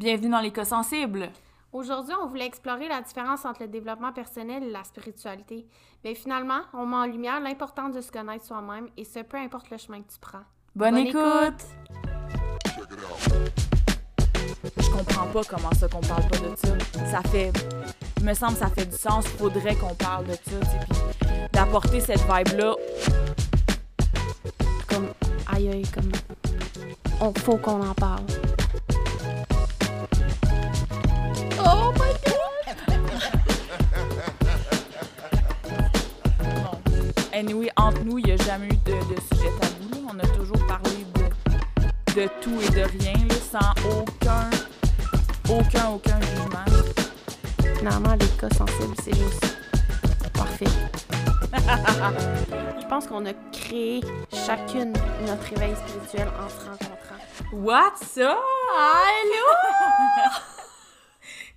Bienvenue dans l'éco-sensible. Aujourd'hui, on voulait explorer la différence entre le développement personnel et la spiritualité. Mais finalement, on met en lumière l'importance de se connaître soi-même et ce, peu importe le chemin que tu prends. Bonne, écoute. Je comprends pas comment ça qu'on parle pas de ça. Ça fait... Il me semble que ça fait du sens. Faudrait qu'on parle de ça, puis d'apporter cette vibe-là. Comme, aïe aïe, comme, on faut qu'on en parle. Oh my god! Anyway, entre nous, il n'y a jamais eu de, de sujet tabou. là. On a toujours parlé de, de tout et de rien, là, sans aucun, aucun, aucun jugement. Finalement, les cas sensibles, c'est juste parfait. Je pense qu'on a créé chacune notre réveil spirituel en se rencontrant. What's up? Allô?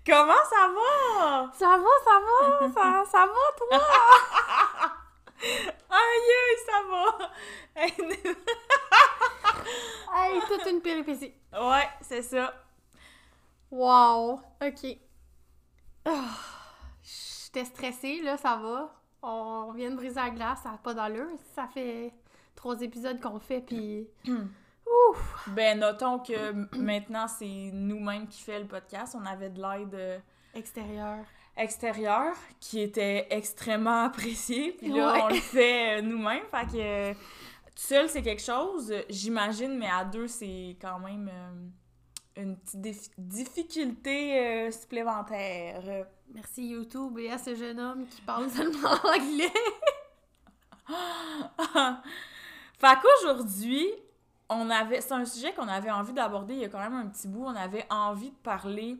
Comment ça va? Ça va, ça va, ça, ça va, toi? Aïe, aïe, ça va! Hey, toute une péripétie. ouais, c'est ça. Wow, ok. Ah, J'étais stressée, là, ça va. On vient de briser la glace, ça n'a pas d'allure. Ça fait trois épisodes qu'on fait, puis... Ouf! Ben, notons que maintenant, c'est nous-mêmes qui fait le podcast. On avait de l'aide euh, Extérieur. extérieure qui était extrêmement appréciée. Puis là, Ouais. on le fait euh, nous-mêmes. Fait que euh, tout seul, c'est quelque chose, j'imagine, mais à deux, c'est quand même euh, une petite difficulté euh, supplémentaire. Merci YouTube et à ce jeune homme qui parle seulement anglais. fait qu'aujourd'hui, on avait. C'est un sujet qu'on avait envie d'aborder il y a quand même un petit bout. On avait envie de parler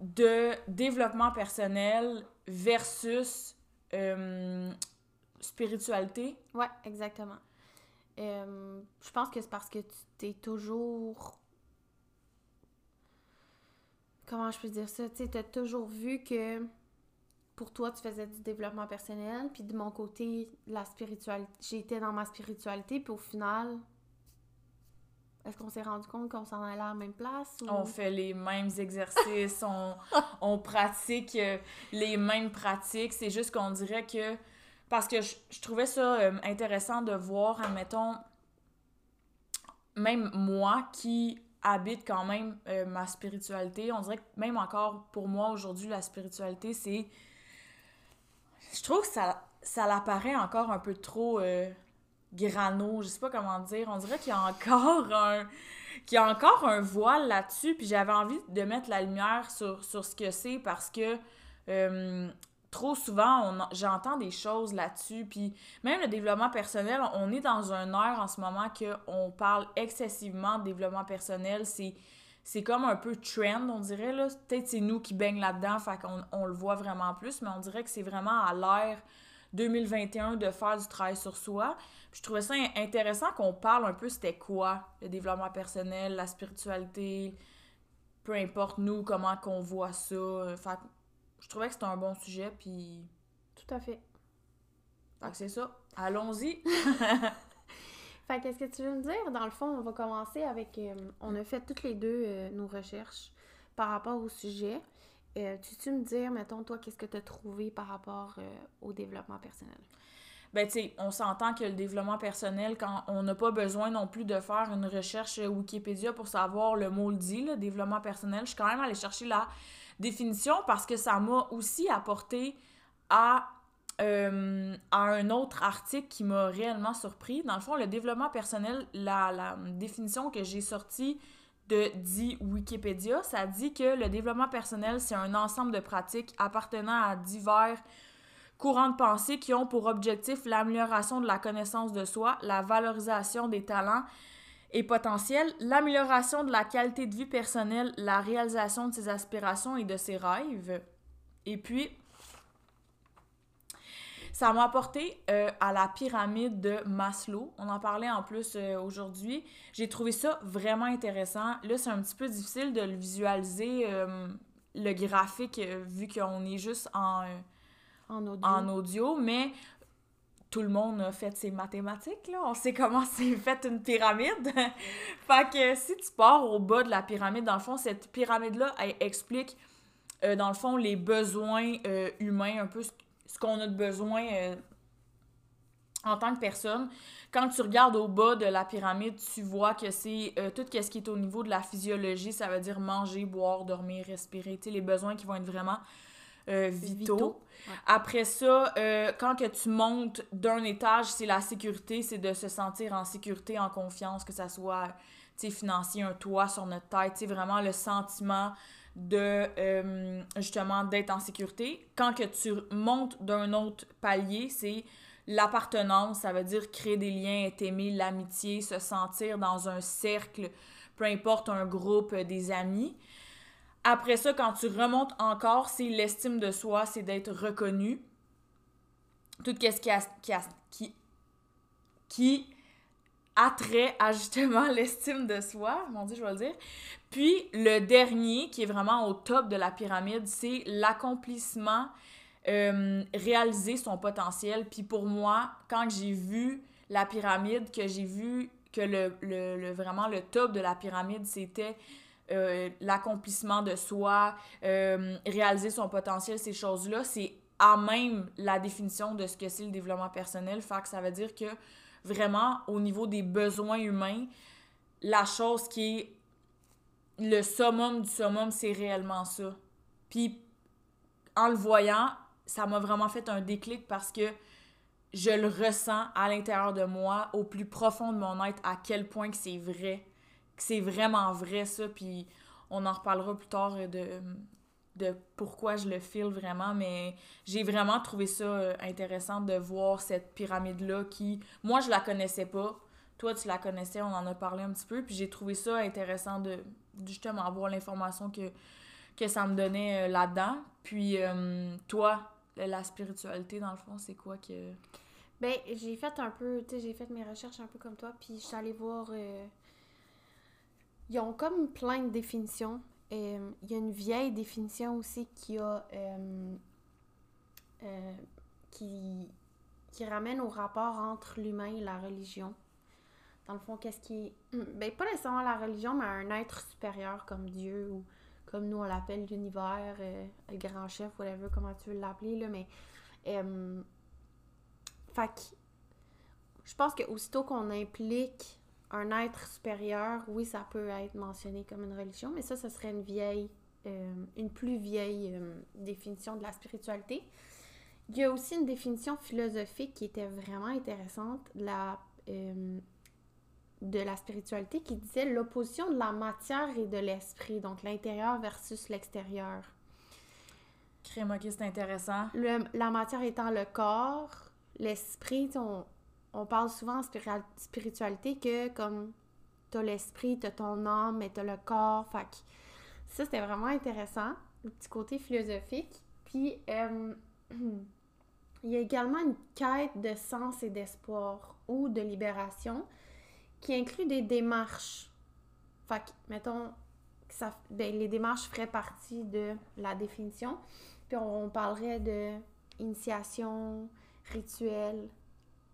de développement personnel versus euh, spiritualité. Ouais, exactement. Euh, je pense que c'est parce que tu t'es toujours. Comment je peux dire ça? Tu t'as toujours vu que pour toi, tu faisais du développement personnel, puis de mon côté, la spiritualité. J'étais dans ma spiritualité, puis au final, est-ce qu'on s'est rendu compte qu'on s'en allait à la même place? Ou... On fait les mêmes exercices, on, on pratique euh, les mêmes pratiques. C'est juste qu'on dirait que. Parce que je, je trouvais ça euh, intéressant de voir, admettons, même moi qui habite quand même euh, ma spiritualité, on dirait que même encore pour moi aujourd'hui, la spiritualité, c'est. Je trouve que ça, ça l'apparaît encore un peu trop euh, grano, je sais pas comment dire. On dirait qu'il y a encore un qu'il y a encore un voile là-dessus, puis j'avais envie de mettre la lumière sur, sur ce que c'est parce que euh, trop souvent, j'entends des choses là-dessus, puis même le développement personnel, on est dans un air en ce moment que on parle excessivement de développement personnel, c'est c'est comme un peu trend, on dirait, là. Peut-être c'est nous qui baignent là-dedans, fait qu'on on le voit vraiment plus, mais on dirait que c'est vraiment à l'ère 2021 de faire du travail sur soi. Puis je trouvais ça in- intéressant qu'on parle un peu c'était quoi le développement personnel, la spiritualité, peu importe nous, comment qu'on voit ça. Fait que je trouvais que c'était un bon sujet, puis Tout à fait. fait que c'est ça. Allons-y. Fait qu'est-ce que tu veux me dire? Dans le fond, on va commencer avec. euh, on a fait toutes les deux euh, nos recherches par rapport au sujet. Euh, tu tu me dire, mettons, toi, qu'est-ce que tu as trouvé par rapport euh, au développement personnel? Ben, tu sais, on s'entend que le développement personnel, quand on n'a pas besoin non plus de faire une recherche euh, Wikipédia pour savoir le mot le dit, le développement personnel, je suis quand même allée chercher la définition parce que ça m'a aussi apporté à, à un autre article qui m'a réellement surpris. Dans le fond, le développement personnel, la, la définition que j'ai sortie de dit Wikipédia, ça dit que le développement personnel, c'est un ensemble de pratiques appartenant à divers courants de pensée qui ont pour objectif l'amélioration de la connaissance de soi, la valorisation des talents et potentiels, l'amélioration de la qualité de vie personnelle, la réalisation de ses aspirations et de ses rêves. Et puis, ça m'a apporté euh, à la pyramide de Maslow. On en parlait en plus euh, aujourd'hui. J'ai trouvé ça vraiment intéressant. Là, c'est un petit peu difficile de le visualiser, euh, le graphique, vu qu'on est juste en... En audio. en audio, mais tout le monde a fait ses mathématiques, là. On sait comment c'est fait une pyramide. fait que si tu pars au bas de la pyramide, dans le fond, cette pyramide-là, elle explique, euh, dans le fond, les besoins euh, humains, un peu ce, qu'on a de besoin euh, en tant que personne. Quand tu regardes au bas de la pyramide, tu vois que c'est tout ce qui est au niveau de la physiologie, ça veut dire manger, boire, dormir, respirer, tu sais, les besoins qui vont être vraiment vitaux. Après ça, euh, quand que tu montes d'un étage, c'est la sécurité, c'est de se sentir en sécurité, en confiance, que ça soit financier, un toit sur notre tête, vraiment le sentiment de euh, justement d'être en sécurité. Quand tu montes d'un autre palier, c'est l'appartenance, ça veut dire créer des liens, être aimé, l'amitié, se sentir dans un cercle, peu importe un groupe, euh, des amis. Après ça, quand tu remontes encore, c'est l'estime de soi, c'est d'être reconnu. Tout ce qui, a, qui, qui, attrait justement l'estime de soi, mon Dieu, je vais le dire. Puis le dernier, qui est vraiment au top de la pyramide, c'est l'accomplissement, euh, réaliser son potentiel. Puis pour moi, quand j'ai vu la pyramide, que j'ai vu que le, le, vraiment le top de la pyramide, c'était euh, l'accomplissement de soi, euh, réaliser son potentiel, ces choses-là, c'est à même la définition de ce que c'est le développement personnel. Fait que ça veut dire que vraiment, au niveau des besoins humains, la chose qui est le summum du summum, c'est réellement ça. Puis, en le voyant, ça m'a vraiment fait un déclic parce que je le ressens à l'intérieur de moi, au plus profond de mon être, à quel point que c'est vrai c'est vraiment vrai ça, puis on en reparlera plus tard de, de pourquoi je le file vraiment, mais j'ai vraiment trouvé ça euh, intéressant de voir cette pyramide-là qui, moi, je la connaissais pas. Toi, tu la connaissais, on en a parlé un petit peu, puis j'ai trouvé ça intéressant de justement avoir l'information que, que ça me donnait euh, là-dedans. Puis, euh, toi, la spiritualité, dans le fond, c'est quoi que... Ben, j'ai fait un peu, tu sais, j'ai fait mes recherches un peu comme toi, puis je suis allée voir ils ont comme plein de définitions. Euh, il y a une vieille définition aussi qui a euh, euh, qui, qui ramène au rapport entre l'humain et la religion. Dans le fond, qu'est-ce qui. Hmm, ben, pas nécessairement la religion, mais un être supérieur comme Dieu ou comme nous on l'appelle l'univers, le grand chef, whatever, comment tu veux l'appeler, là, mais. fait que. Je pense que aussitôt qu'on implique un être supérieur, oui, ça peut être mentionné comme une religion, mais ça, ce serait une vieille, euh, une plus vieille euh, définition de la spiritualité. Il y a aussi une définition philosophique qui était vraiment intéressante la, euh, de la spiritualité qui disait l'opposition de la matière et de l'esprit, donc l'intérieur versus l'extérieur. Crème, ok, c'est intéressant. la matière étant le corps, l'esprit, on, on parle souvent en spiritualité que comme t'as l'esprit, t'as ton âme, mais t'as le corps. Fait que ça, c'était vraiment intéressant, le petit côté philosophique. Puis, euh, il y a également une quête de sens et d'espoir ou de libération qui inclut des démarches. Fait que, mettons, ça, ben, les démarches feraient partie de la définition. Puis on, on parlerait de initiation, rituel,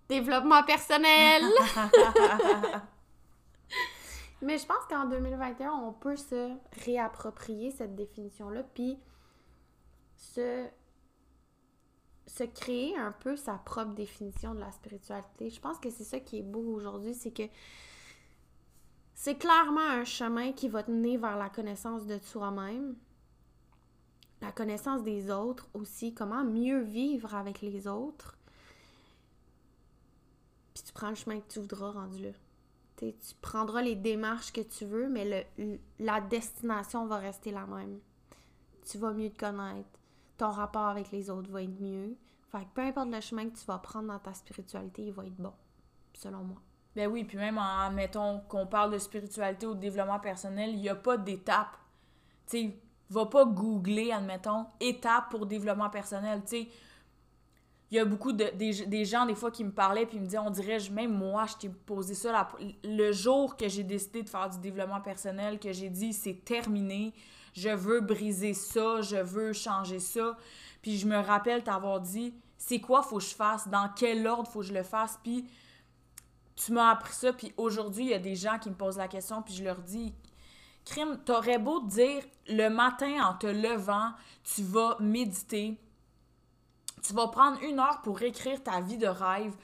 développement personnel. Mais je pense qu'en 2021, on peut se réapproprier cette définition-là, puis se, se créer un peu sa propre définition de la spiritualité. Je pense que c'est ça qui est beau aujourd'hui, c'est que c'est clairement un chemin qui va te mener vers la connaissance de soi-même, la connaissance des autres aussi, comment mieux vivre avec les autres, tu prends le chemin que tu voudras rendu là. tu prendras les démarches que tu veux, mais la destination va rester la même. Tu vas mieux te connaître. Ton rapport avec les autres va être mieux. Fait que peu importe le chemin que tu vas prendre dans ta spiritualité, il va être bon, selon moi. Ben oui, puis même en, mettons, qu'on parle de spiritualité ou de développement personnel, il n'y a pas d'étape. Tu sais, va pas googler, admettons, étape pour développement personnel. Tu sais, il y a beaucoup de des, gens des fois qui me parlaient puis me disaient on dirait même moi je t'ai posé ça le jour que j'ai décidé de faire du développement personnel que j'ai dit c'est terminé je veux briser ça je veux changer ça. Puis je me rappelle t'avoir dit c'est quoi faut que je fasse, dans quel ordre faut que je le fasse, puis tu m'as appris ça, puis aujourd'hui, il y a des gens qui me posent la question, puis je leur dis, crime, t'aurais beau dire, le matin, en te levant, tu vas méditer, tu vas prendre une heure pour écrire ta vie de rêve,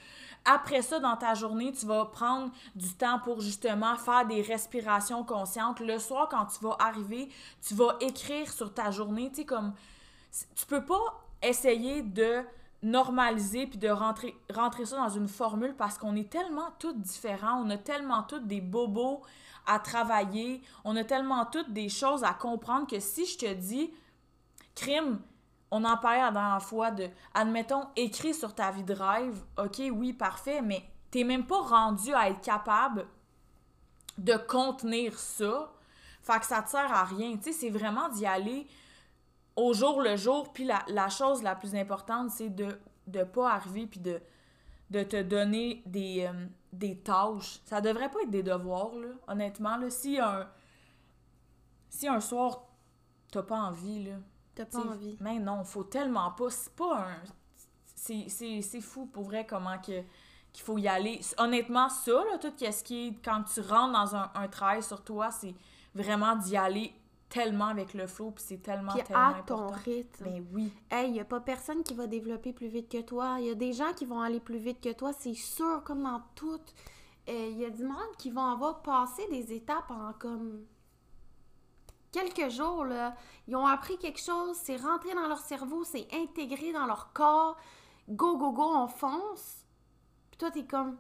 après ça, dans ta journée, tu vas prendre du temps pour justement faire des respirations conscientes. Le soir, quand tu vas arriver, tu vas écrire sur ta journée. Tu sais, comme. Tu peux pas essayer de normaliser puis de rentrer, ça dans une formule parce qu'on est tellement tous différents, on a tellement tous des bobos à travailler, on a tellement toutes des choses à comprendre que si je te dis, crime, on en parlait la dernière fois de, admettons, écrit sur ta vie de rêve, ok, oui, parfait, mais t'es même pas rendu à être capable de contenir ça. Fait que ça te sert à rien. Tu sais, c'est vraiment d'y aller au jour le jour. Puis la, chose la plus importante, c'est de ne pas arriver puis de, te donner des, euh, des tâches. Ça devrait pas être des devoirs, honnêtement. Si un, si un soir, t'as pas envie, là, T'as pas envie. Mais non, faut tellement pas. C'est pas un. C'est fou pour vrai comment que qu'il faut y aller. Honnêtement, ça, là, tout ce qui est. Quand tu rentres dans un, un travail sur toi, c'est vraiment d'y aller tellement avec le flow, puis c'est tellement, puis tellement à ton rythme. Mais ben oui. Hey, il a pas personne qui va développer plus vite que toi. Il y a des gens qui vont aller plus vite que toi, c'est sûr, comme dans tout. Il euh, y a du monde qui vont avoir passé des étapes en comme quelques jours, là, ils ont appris quelque chose, c'est rentré dans leur cerveau, c'est intégré dans leur corps. Go, go, go, on fonce. Puis toi, t'es comme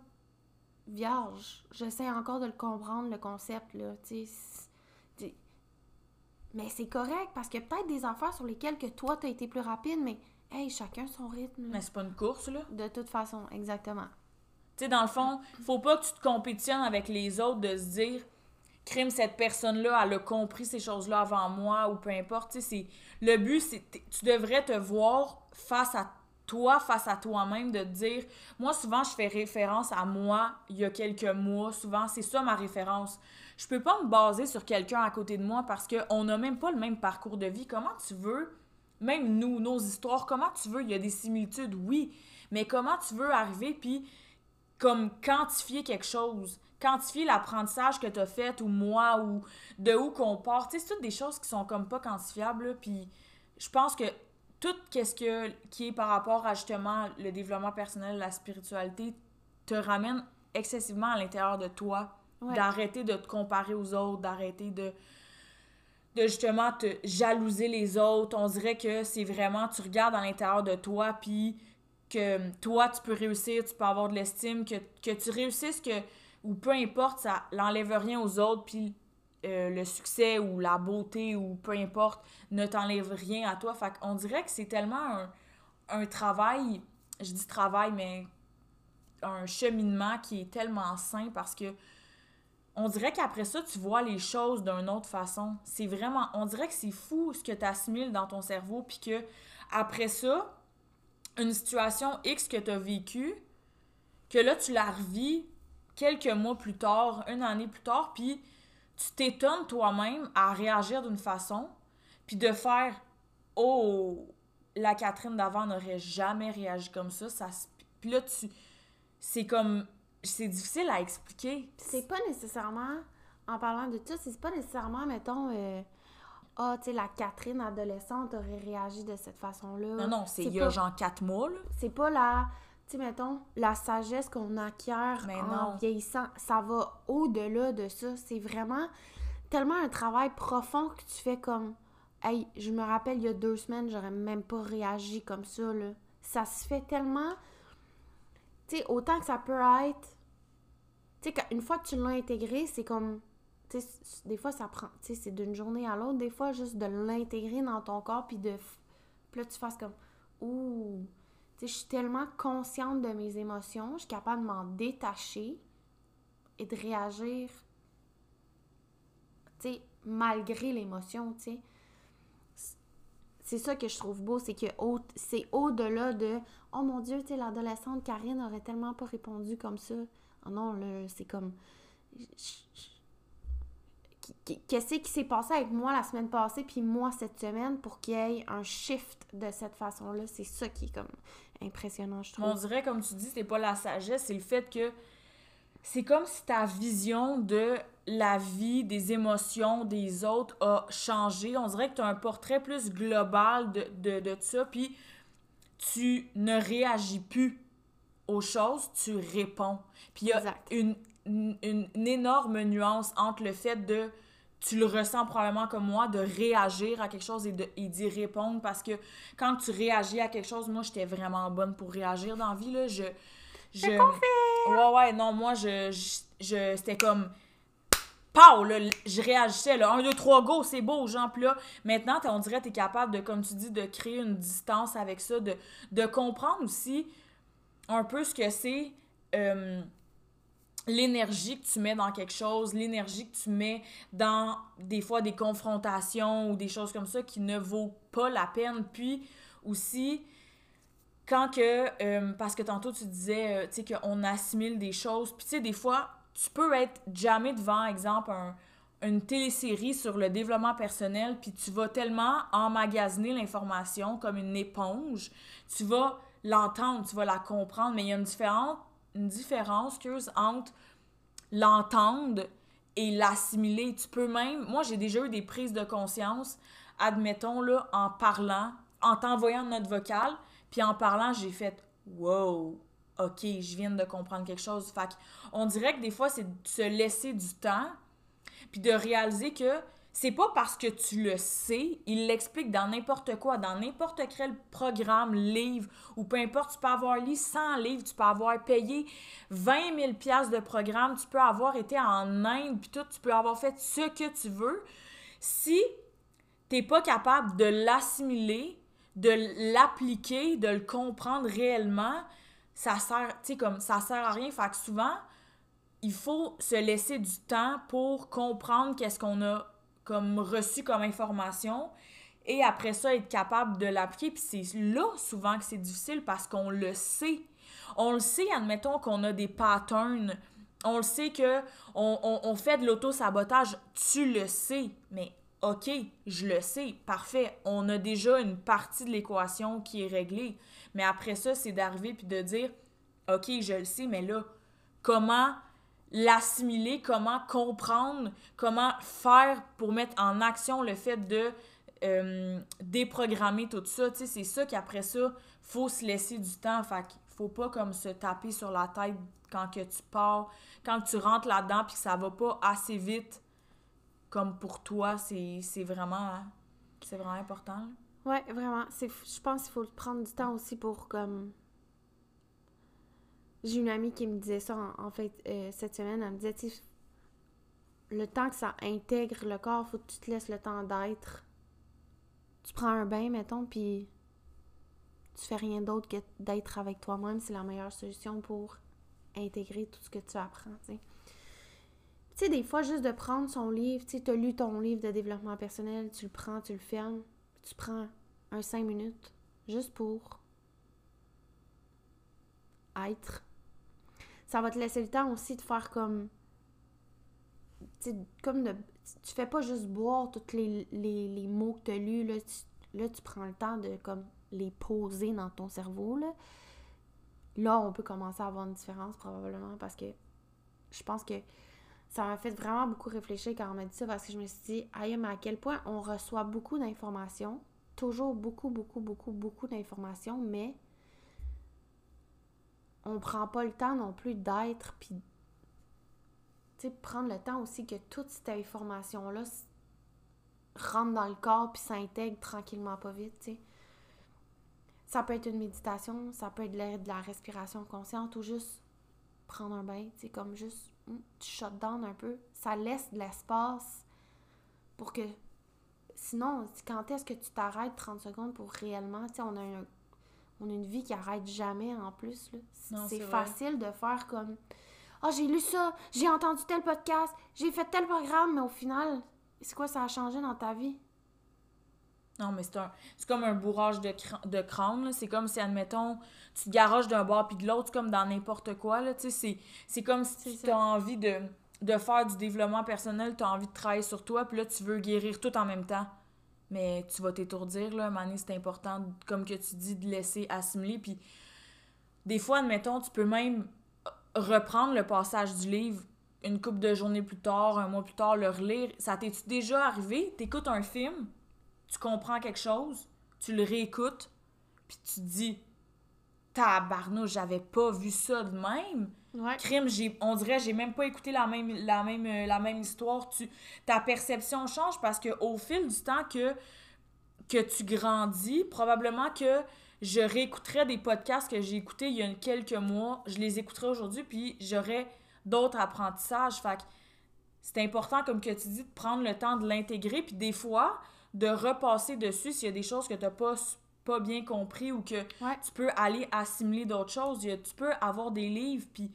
vierge. J'essaie encore de le comprendre, le concept, là. Mais c'est correct parce que peut-être des affaires sur lesquelles que toi, t'as été plus rapide, mais hey, chacun son rythme. Mais c'est pas une course, là. De toute façon, exactement. Tu sais, dans le fond, faut pas que tu te compétitionnes avec les autres de se dire crime, cette personne-là, elle a compris ces choses-là avant moi ou peu importe. C'est, le but, c'est tu devrais te voir face à toi, face à toi-même, de dire. Moi, souvent, je fais référence à moi il y a quelques mois. Souvent, c'est ça ma référence. Je peux pas me baser sur quelqu'un à côté de moi parce qu'on n'a même pas le même parcours de vie. Comment tu veux, même nous, nos histoires, comment tu veux, il y a des similitudes, oui, mais comment tu veux arriver puis comme quantifier quelque chose? Quantifier l'apprentissage que tu as fait ou moi ou de où qu'on part. c'est toutes des choses qui sont comme pas quantifiables. Puis je pense que tout ce que, qui est par rapport à justement le développement personnel, la spiritualité, te ramène excessivement à l'intérieur de toi. D'arrêter de te comparer aux autres, d'arrêter de, de justement te jalouser les autres. On dirait que c'est vraiment, tu regardes à l'intérieur de toi, puis que toi, tu peux réussir, tu peux avoir de l'estime, que, que tu réussisses, que ou peu importe, ça n'enlève rien aux autres, puis euh, le succès ou la beauté ou peu importe ne t'enlève rien à toi. Fait qu'on dirait que c'est tellement un, travail, je dis travail, mais un cheminement qui est tellement sain parce que on dirait qu'après ça, tu vois les choses d'une autre façon. C'est vraiment, on dirait que c'est fou ce que tu assimiles dans ton cerveau, puis que après ça, une situation X que tu as vécue, que là, tu la revis quelques mois plus tard, une année plus tard, puis tu t'étonnes toi-même à réagir d'une façon, puis de faire Oh, la Catherine d'avant n'aurait jamais réagi comme ça. ça puis là, tu. C'est comme. C'est difficile à expliquer. C'est pas nécessairement. En parlant de ça, c'est pas nécessairement, mettons. Euh, ah, tu sais, la Catherine adolescente aurait réagi de cette façon-là. Non, non, c'est il y a genre quatre mois, là. C'est pas la tu sais, mettons, la sagesse qu'on acquiert en vieillissant, ça va au-delà de ça. C'est vraiment tellement un travail profond que tu fais comme. Hey, je me rappelle, il y a deux semaines, j'aurais même pas réagi comme ça, là. Ça se fait tellement. Tu sais, autant que ça peut être. Tu sais, une fois que tu l'as intégré, c'est comme. Tu sais, des fois, ça prend. Tu sais, c'est d'une journée à l'autre. Des fois, juste de l'intégrer dans ton corps, puis de. Puis là, tu fasses comme. Ouh je suis tellement consciente de mes émotions, je suis capable de m'en détacher et de réagir, malgré l'émotion, tu. C'est ça que je trouve beau, c'est que c'est au-delà de « Oh mon Dieu, tu sais, l'adolescente Karine aurait tellement pas répondu comme ça. Oh non, là, c'est comme... Qu'est-ce qui s'est passé avec moi la semaine passée, puis moi cette semaine, pour qu'il y ait un shift de cette façon-là? C'est ça qui est comme impressionnant, je trouve. On dirait, comme tu dis, c'est pas la sagesse, c'est le fait que c'est comme si ta vision de la vie, des émotions des autres a changé. On dirait que tu as un portrait plus global de, de, de ça, puis tu ne réagis plus aux choses, tu réponds. Puis il y a une, une, une, énorme nuance entre le fait de, tu le ressens probablement comme moi, de réagir à quelque chose et d'y répondre parce que quand tu réagis à quelque chose, moi j'étais vraiment bonne pour réagir dans la vie, là. Je. je... Ouais, ouais, non, moi je. je, c'était comme. Pow! Là, je réagissais, là. Un, deux, trois, go, c'est beau, genre. Puis là, maintenant, on dirait que tu es capable de, comme tu dis, de créer une distance avec ça, de, de comprendre aussi un peu ce que c'est. Euh, l'énergie que tu mets dans quelque chose, l'énergie que tu mets dans des fois des confrontations ou des choses comme ça qui ne vaut pas la peine. Puis aussi, quand que, euh, parce que tantôt tu disais, euh, tu sais, qu'on assimile des choses, puis tu sais, des fois, tu peux être jamais devant, exemple, une télésérie sur le développement personnel, puis tu vas tellement emmagasiner l'information comme une éponge, tu vas l'entendre, tu vas la comprendre, mais il y a une différence une différence entre l'entendre et l'assimiler. Tu peux même. Moi, j'ai déjà eu des prises de conscience, admettons, là, en parlant, en t'envoyant notre vocal, puis en parlant, j'ai fait Wow, ok, je viens de comprendre quelque chose. Fait on dirait que des fois, c'est de se laisser du temps, puis de réaliser que c'est pas parce que tu le sais, il l'explique dans n'importe quoi, dans n'importe quel programme, livre, ou peu importe, tu peux avoir lu 100 livres, tu peux avoir payé 20 000 pièces de programme, tu peux avoir été en Inde, puis tout, tu peux avoir fait ce que tu veux. Si t'es pas capable de l'assimiler, de l'appliquer, de le comprendre réellement, ça sert, comme, ça sert à rien. Fait que souvent, il faut se laisser du temps pour comprendre qu'est-ce qu'on a comme reçu comme information et après ça être capable de l'appliquer. Puis c'est là souvent que c'est difficile parce qu'on le sait. On le sait admettons qu'on a des patterns. On le sait que on, fait de l'auto-sabotage. Tu le sais. Mais ok je le sais. Parfait. On a déjà une partie de l'équation qui est réglée. Mais après ça c'est d'arriver puis de dire ok je le sais mais là comment l'assimiler, comment comprendre, comment faire pour mettre en action le fait de euh, déprogrammer tout ça. Tu sais, c'est ça qu'après ça, faut se laisser du temps. Fait qu'il faut pas comme se taper sur la tête quand tu pars, quand tu rentres là-dedans puis que ça va pas assez vite comme pour toi, c'est vraiment c'est vraiment important. Ouais, vraiment, je pense qu'il faut prendre du temps aussi pour j'ai une amie qui me disait ça, en, fait, euh, cette semaine. Elle me disait, le temps que ça intègre le corps, faut que tu te laisses le temps d'être. Tu prends un bain, mettons, puis tu fais rien d'autre que d'être avec toi-même. C'est la meilleure solution pour intégrer tout ce que tu apprends, tu sais. Tu sais, des fois, juste de prendre son livre, tu as lu ton livre de développement personnel, tu le prends, tu le fermes, tu prends un cinq minutes, juste pour être ça va te laisser le temps aussi de faire comme. comme de. Tu fais pas juste boire tous les, mots que tu as lus, là tu, là, tu prends le temps de comme les poser dans ton cerveau. Là, là on peut commencer à avoir une différence probablement parce que je pense que ça m'a fait vraiment beaucoup réfléchir quand on m'a dit ça parce que je me suis dit, aïe, mais à quel point on reçoit beaucoup d'informations, toujours beaucoup, beaucoup, beaucoup, beaucoup d'informations, mais on prend pas le temps non plus d'être, puis prendre le temps aussi que toute cette information-là rentre dans le corps puis s'intègre tranquillement pas vite, tu sais. Ça peut être une méditation, ça peut être de la, respiration consciente ou juste prendre un bain, tu comme juste, hmm, tu shut down un peu. Ça laisse de l'espace pour que... Sinon, quand est-ce que tu t'arrêtes 30 secondes pour réellement, tu sais, on a on a une vie qui arrête jamais en plus. C'est facile de faire comme Ah, j'ai lu ça, j'ai entendu tel podcast, j'ai fait tel programme, mais au final, c'est quoi ça a changé dans ta vie? Non, mais c'est un c'est comme un bourrage de, de crâne. C'est comme si, admettons, tu te garages d'un bord puis de l'autre, comme dans n'importe quoi. C'est comme si tu as envie de, de faire du développement personnel, tu as envie de travailler sur toi, puis là, tu veux guérir tout en même temps mais tu vas t'étourdir, là. C'est important, comme que tu dis, de laisser assimiler. Puis des fois, admettons, tu peux même reprendre le passage du livre une couple de journées plus tard, un mois plus tard, le relire. Ça t'est déjà arrivé? T'écoutes un film, tu comprends quelque chose, tu le réécoutes, puis tu dis tabarnouche, j'avais pas vu ça de même. Crime, j'ai, on dirait j'ai même pas écouté la même, la même, euh, la même histoire. Tu, ta perception change parce que au fil du temps que, que tu grandis, probablement que je réécouterais des podcasts que j'ai écoutés il y a quelques mois, je les écouterai aujourd'hui, puis j'aurais d'autres apprentissages. Fait c'est important, comme que tu dis, de prendre le temps de l'intégrer, puis des fois, de repasser dessus s'il y a des choses que tu n'as pas pas bien compris ou que tu peux aller assimiler d'autres choses. Tu peux avoir des livres puis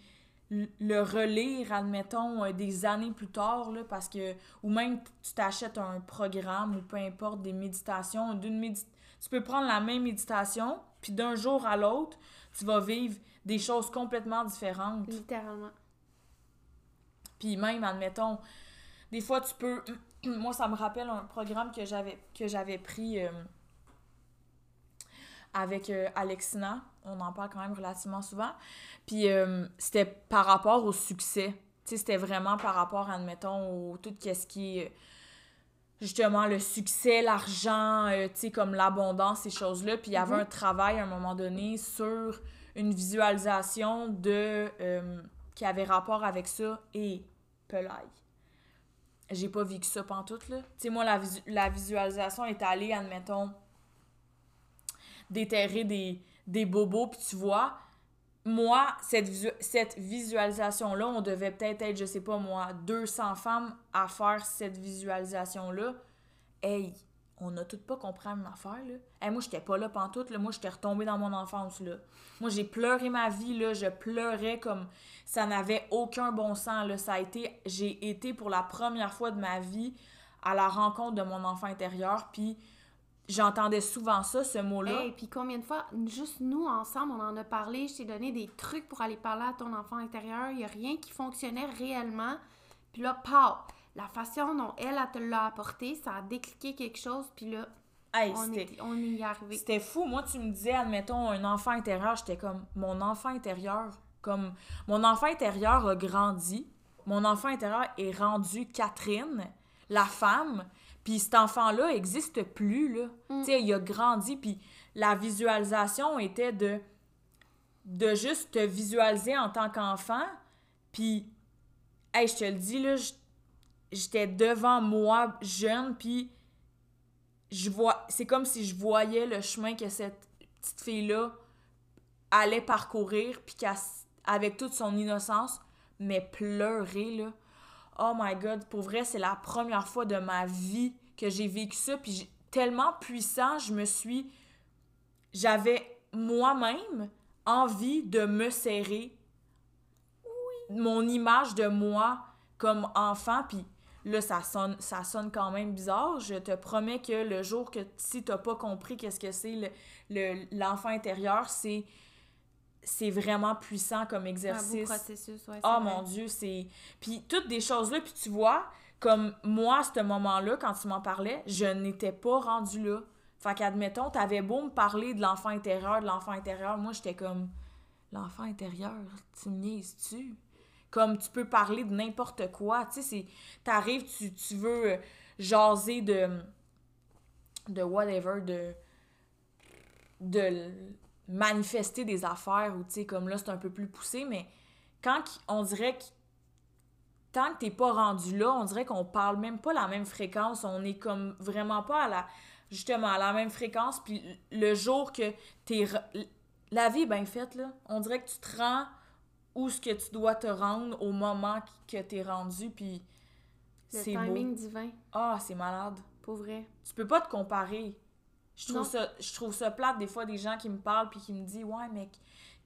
le relire, admettons, euh, des années plus tard, là, parce que, ou même tu t'achètes un programme ou peu importe, des méditations, d'une tu peux prendre la même méditation, puis d'un jour à l'autre, tu vas vivre des choses complètement différentes. Littéralement. Puis même, admettons, des fois, tu peux... Moi, ça me rappelle un programme que j'avais que j'avais pris... Euh, avec euh, Alexina. On en parle quand même relativement souvent. Puis euh, c'était par rapport au succès. Tu sais, c'était vraiment par rapport, admettons, au tout ce qui est justement le succès, l'argent, euh, tu sais, comme l'abondance, ces choses-là. Puis il y avait mhm. un travail à un moment donné sur une visualisation de qui avait rapport avec ça et pelaille. J'ai pas vécu ça pantoute, là. Tu sais, moi, la, la visualisation est allée, admettons, déterrer des, des bobos, puis tu vois, moi, cette, visualisation-là, on devait peut-être être, je sais pas moi, 200 femmes à faire cette visualisation-là. Hey, on a toutes pas compris la même affaire, là. Hey, moi, j'étais pas là pantoute, là. Moi, j'étais retombée dans mon enfance, là. Moi, j'ai pleuré ma vie, là. Je pleurais comme ça n'avait aucun bon sens, là. Ça a été... J'ai été pour la première fois de ma vie à la rencontre de mon enfant intérieur, puis J'entendais souvent ça, ce mot-là. Et puis combien de fois, juste nous, ensemble, on en a parlé, je t'ai donné des trucs pour aller parler à ton enfant intérieur, il n'y a rien qui fonctionnait réellement. Puis là, pow! La façon dont elle, elle te l'a apporté, ça a décliqué quelque chose, puis là, on, est, on y est arrivé. C'était fou. Moi, tu me disais, admettons, un enfant intérieur, j'étais comme, mon enfant intérieur, comme, mon enfant intérieur a grandi, mon enfant intérieur est rendu Catherine, la femme, puis cet enfant-là existe plus, là. Mm. Tu sais, il a grandi, puis la visualisation était de, de juste te visualiser en tant qu'enfant, puis, hey, je te le dis, là, j'étais devant moi, jeune, puis je vois... C'est comme si je voyais le chemin que cette petite fille-là allait parcourir, puis avec toute son innocence, mais pleurer, là oh my god, pour vrai, c'est la première fois de ma vie que j'ai vécu ça. Puis tellement puissant, je me suis. J'avais moi-même envie de me serrer. Mon image de moi comme enfant. Puis là, ça sonne, ça sonne quand même bizarre. Je te promets que le jour que si t'as pas compris qu'est-ce que c'est l'enfant intérieur, c'est c'est vraiment puissant comme exercice. Un processus, ouais, Oh mon Dieu, c'est... Puis toutes des choses-là, puis tu vois, comme moi, à ce moment-là, quand tu m'en parlais, je n'étais pas rendue là. Fait qu'admettons, t'avais beau me parler de l'enfant intérieur, de l'enfant intérieur, moi, j'étais comme... L'enfant intérieur, tu me niaises-tu? Comme tu peux parler de n'importe quoi, tu sais, c'est... T'arrives, tu, tu veux jaser de... de whatever, de... de manifester des affaires ou tu sais comme là c'est un peu plus poussé mais quand on dirait que tant que t'es pas rendu là on dirait qu'on parle même pas la même fréquence. On est comme vraiment pas à la justement à la même fréquence. Puis le jour que t'es la vie est bien faite là. On dirait que tu te rends où ce que tu dois te rendre au moment que t'es rendu puis c'est timing divin. Ah c'est malade. Pour vrai. Tu peux pas te comparer je trouve, ça, je trouve ça plate des fois des gens qui me parlent puis qui me disent Ouais, mais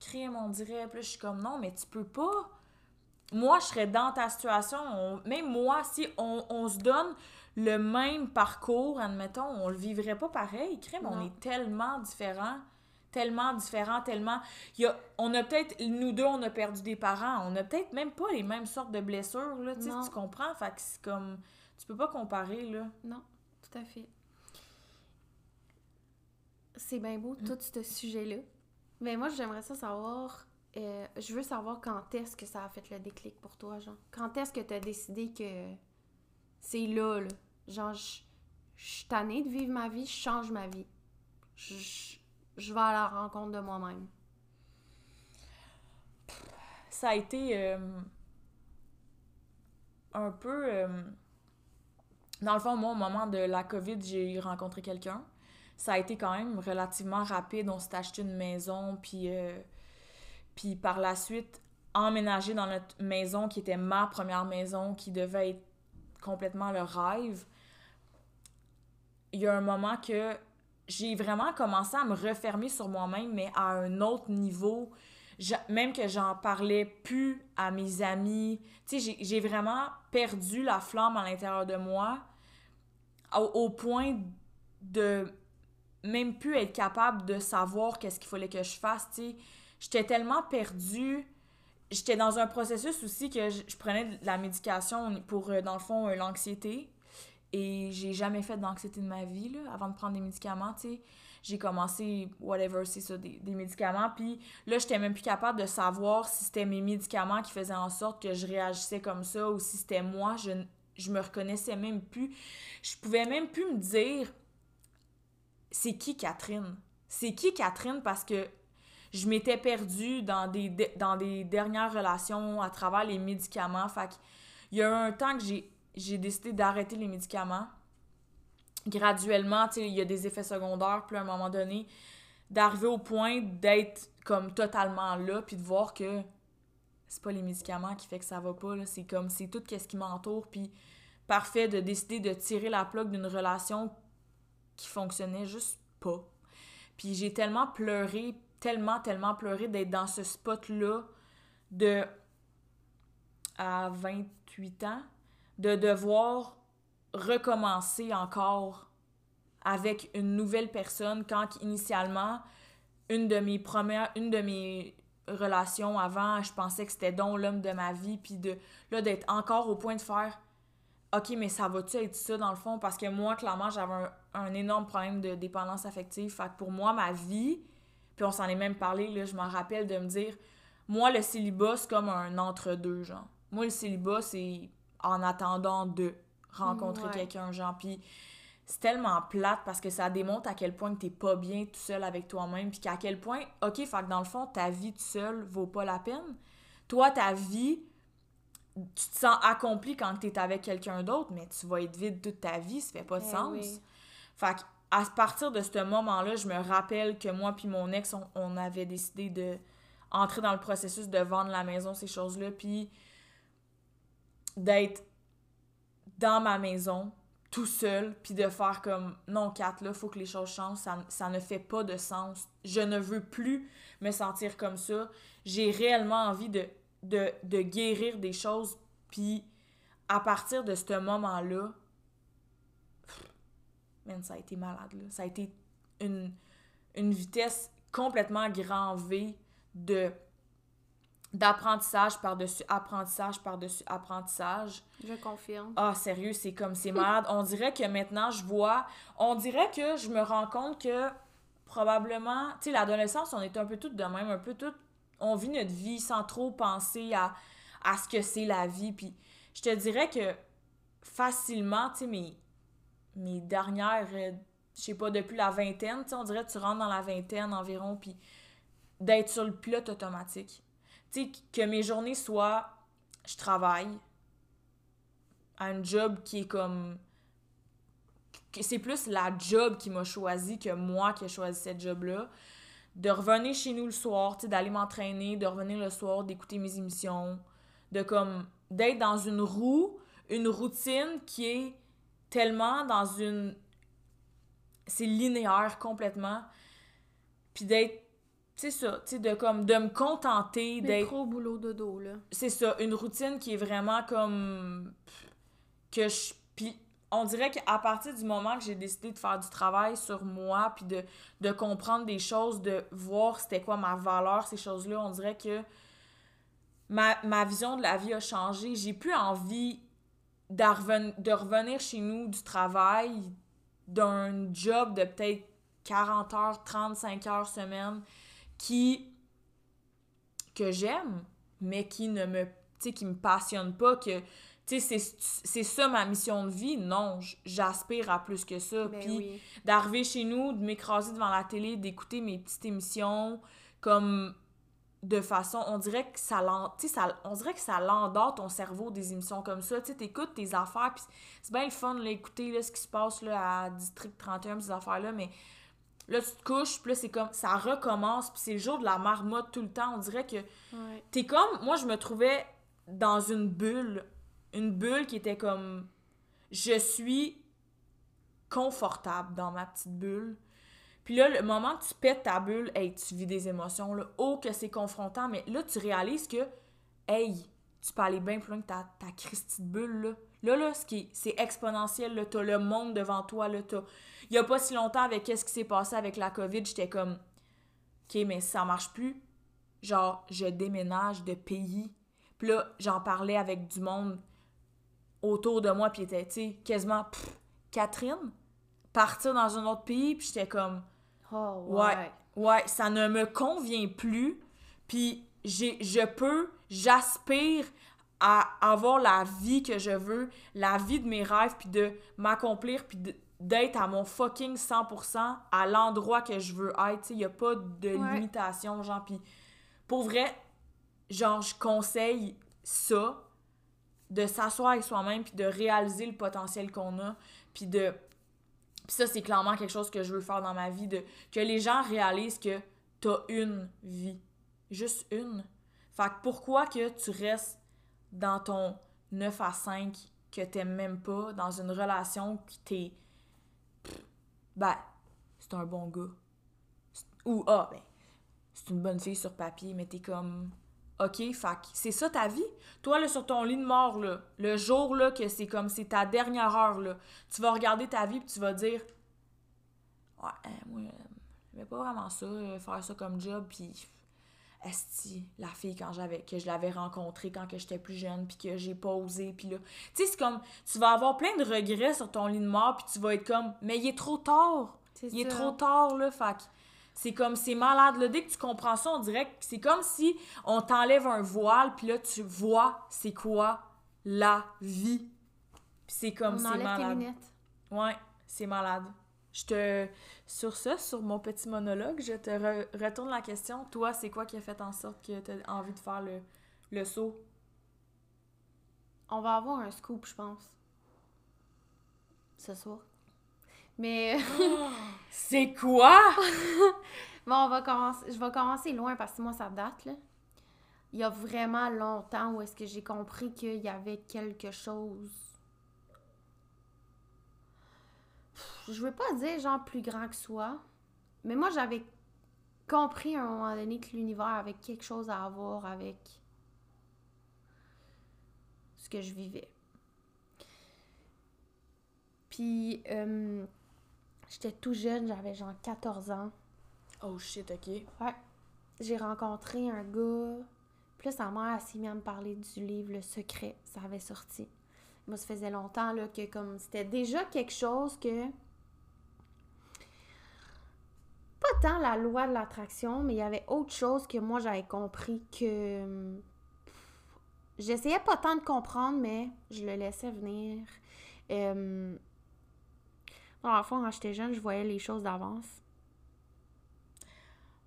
crime, on dirait. Puis je suis comme Non, mais tu peux pas. Moi, je serais dans ta situation. même moi, si on, se donne le même parcours, admettons, on le vivrait pas pareil. Crime, on est tellement différents. Tellement différents, tellement. Y a, on a peut-être. Nous deux, on a perdu des parents. On a peut-être même pas les mêmes sortes de blessures, là. Tu comprends? Fait que c'est comme. Tu peux pas comparer, là. Non, tout à fait c'est bien beau, tout ce sujet-là. Mais moi, j'aimerais ça savoir. euh, je veux savoir quand est-ce que ça a fait le déclic pour toi, genre. Quand est-ce que tu as décidé que c'est là, là? Genre, je je suis tannée de vivre ma vie, je change ma vie. Je, je- je vais à la rencontre de moi-même. ça a été euh, un peu. euh, dans le fond, moi, au moment de la COVID, j'ai rencontré quelqu'un. Ça a été quand même relativement rapide. On s'est acheté une maison, puis, euh, puis par la suite, emménager dans notre maison qui était ma première maison, qui devait être complètement le rêve. Il y a un moment que j'ai vraiment commencé à me refermer sur moi-même, mais à un autre niveau j'a- même que j'en parlais plus à mes amis. Tu sais, j'ai vraiment perdu la flamme à l'intérieur de moi au, au point de même plus être capable de savoir qu'est-ce qu'il fallait que je fasse, tu sais. J'étais tellement perdue. J'étais dans un processus aussi que je, prenais de la médication pour, euh, dans le fond, euh, l'anxiété. Et j'ai jamais fait d'anxiété de ma vie, là, avant de prendre des médicaments, tu sais. J'ai commencé, whatever, c'est ça, des, des médicaments. Puis là, j'étais même plus capable de savoir si c'était mes médicaments qui faisaient en sorte que je réagissais comme ça ou si c'était moi. Je, je me reconnaissais même plus. Je pouvais même plus me dire c'est qui Catherine? C'est qui Catherine? Parce que je m'étais perdue dans des, de- dans des dernières relations à travers les médicaments. Fait il y a un temps que j'ai, décidé d'arrêter les médicaments. Graduellement, il y a des effets secondaires, puis à un moment donné, d'arriver au point d'être comme totalement là, puis de voir que c'est pas les médicaments qui fait que ça va pas, c'est comme, c'est tout ce qui m'entoure, puis parfait de décider de tirer la plaque d'une relation qui fonctionnait juste pas. Puis j'ai tellement pleuré, tellement, tellement pleuré d'être dans ce spot-là de à 28 ans, de devoir recommencer encore avec une nouvelle personne quand initialement une de mes premières une de mes relations avant je pensais que c'était donc l'homme de ma vie puis de là d'être encore au point de faire ok mais ça va-tu être ça dans le fond parce que moi clairement j'avais un, un énorme problème de dépendance affective. Fait que pour moi ma vie puis on s'en est même parlé là je m'en rappelle de me dire moi le célibat c'est comme un entre-deux genre. Moi le célibat c'est en attendant de rencontrer Ouais. quelqu'un genre. Puis c'est tellement plate parce que ça démontre à quel point que t'es pas bien tout seul avec toi-même puis qu'à quel point ok fait que dans le fond ta vie tout seul vaut pas la peine. Toi ta vie tu te sens accompli quand t'es avec quelqu'un d'autre mais tu vas être vide toute ta vie ça fait pas de Eh sens. oui. Fait à partir de ce moment-là je me rappelle que moi puis mon ex on, avait décidé de entrer dans le processus de vendre la maison ces choses-là puis d'être dans ma maison tout seul, puis de faire comme non, Kat, là, faut que les choses changent, ça, ça ne fait pas de sens. Je ne veux plus me sentir comme ça. J'ai réellement envie de, de, de guérir des choses, puis à partir de ce moment-là, man, ça a été malade, là. Ça a été une, une vitesse complètement grand V de d'apprentissage par-dessus apprentissage par-dessus apprentissage. Je confirme. Ah, sérieux, c'est comme, c'est malade. On dirait que maintenant, je vois, on dirait que je me rends compte que probablement, tu sais, l'adolescence, on est un peu toutes de même, un peu toutes, on vit notre vie sans trop penser à, à ce que c'est la vie. Puis je te dirais que facilement, tu sais, mes, mes dernières, euh, je sais pas, depuis la vingtaine, on dirait que tu rentres dans la vingtaine environ, puis d'être sur le pilote automatique. Tu sais, que mes journées soient, je travaille, à un job qui est comme c'est plus la job qui m'a choisi que moi qui ai choisi cette job là de revenir chez nous le soir d'aller m'entraîner de revenir le soir d'écouter mes émissions de comme d'être dans une roue une routine qui est tellement dans une c'est linéaire complètement puis d'être c'est ça tu sais de comme de me contenter d'être Métro, boulot, dodo, là. c'est ça, une routine qui est vraiment comme que je puis on dirait qu'à partir du moment que j'ai décidé de faire du travail sur moi puis de, de comprendre des choses, de voir c'était quoi ma valeur, ces choses-là, on dirait que ma, ma vision de la vie a changé. J'ai plus envie de revenir chez nous du travail, d'un job de peut-être 40 heures, 35 heures semaine, qui que j'aime, mais qui ne me, qui me passionne pas, que, tu sais, c'est ça ma mission de vie. Non, j'aspire à plus que ça. Ben Puis oui. d'arriver chez nous, de m'écraser devant la télé, d'écouter mes petites émissions, comme de façon, on dirait que ça, ça on dirait que ça l'endort ton cerveau des émissions comme ça, tu sais, t'écoutes tes affaires, puis c'est bien le fun, là, écouter, là, ce qui se passe, là, à District 31, ces affaires-là, mais là, tu te couches, puis là, c'est comme, ça recommence, puis c'est le jour de la marmotte tout le temps, on dirait que Ouais. T'es comme. Moi, je me trouvais dans une bulle. Une bulle qui était comme. Je suis confortable dans ma petite bulle. Puis là, le moment que tu pètes ta bulle, hey, tu vis des émotions, là. Oh, que c'est confrontant, mais là, tu réalises que, hey, tu peux aller bien plus loin que ta, ta Christie de bulle, là. Là, là, ce c'est exponentiel, là. T'as le monde devant toi, là. T'as... Il y a pas si longtemps, avec qu'est-ce qui s'est passé avec la COVID, j'étais comme, OK, mais si ça marche plus, genre, je déménage de pays. Puis là, j'en parlais avec du monde autour de moi, puis était, tu sais, quasiment, Pff, Catherine, partir dans un autre pays, puis j'étais comme, Oh, Ouais. ouais. ouais, ça ne me convient plus, puis j'ai, je peux, j'aspire à avoir la vie que je veux, la vie de mes rêves, puis de m'accomplir, puis de- d'être à mon fucking 100% à l'endroit que je veux être, il n'y a pas de Ouais. limitation, genre, puis pour vrai, genre, je conseille ça, de s'asseoir avec soi-même, puis de réaliser le potentiel qu'on a, puis de... Puis ça, c'est clairement quelque chose que je veux faire dans ma vie, de que les gens réalisent que t'as une vie. Juste une. Fait que pourquoi que tu restes dans ton 9 à 5 que t'aimes même pas, dans une relation qui t'es... Ben, c'est un bon gars. Ou, ah, ben, c'est une bonne fille sur papier, mais t'es comme... OK, que c'est ça ta vie? Toi, là, sur ton lit de mort, là, le jour, là, que c'est comme c'est ta dernière heure, là, tu vas regarder ta vie puis tu vas dire Ouais, euh, moi, j'aimais pas vraiment ça, euh, faire ça comme job, puis esti, la fille quand j'avais que je l'avais rencontrée quand que j'étais plus jeune, puis que j'ai pas osé, puis là, tu sais, c'est comme, tu vas avoir plein de regrets sur ton lit de mort, puis tu vas être comme, mais il est trop tard, il est trop tard, là, que c'est comme, c'est malade, là, dès que tu comprends ça, on dirait que c'est comme si on t'enlève un voile, puis là, tu vois c'est quoi la vie. Puis c'est comme, c'est tes malade. lunettes. Ouais, c'est malade. Je te. Sur ça, sur mon petit monologue, je te re- retourne la question. Toi, c'est quoi qui a fait en sorte que tu as envie de faire le, le saut? On va avoir un scoop, je pense. Ce soir. Mais C'est quoi? bon, on va commencer. Je vais commencer loin parce que moi, ça date, là. Il y a vraiment longtemps où est-ce que j'ai compris qu'il y avait quelque chose. Pff, Je veux pas dire genre plus grand que soi, mais moi j'avais compris à un moment donné que l'univers avait quelque chose à voir avec ce que je vivais. Puis, euh, j'étais tout jeune, j'avais genre 14 ans. Oh shit, ok. Ouais. J'ai rencontré un gars. Puis là, sa mère, s'est mise à me parler du livre Le Secret. Ça avait sorti. Moi, ça faisait longtemps là, que comme c'était déjà quelque chose que. Pas tant la loi de l'attraction, mais il y avait autre chose que moi j'avais compris que. J'essayais pas tant de comprendre, mais je le laissais venir. Euh... Dans le fond, quand j'étais jeune, je voyais les choses d'avance.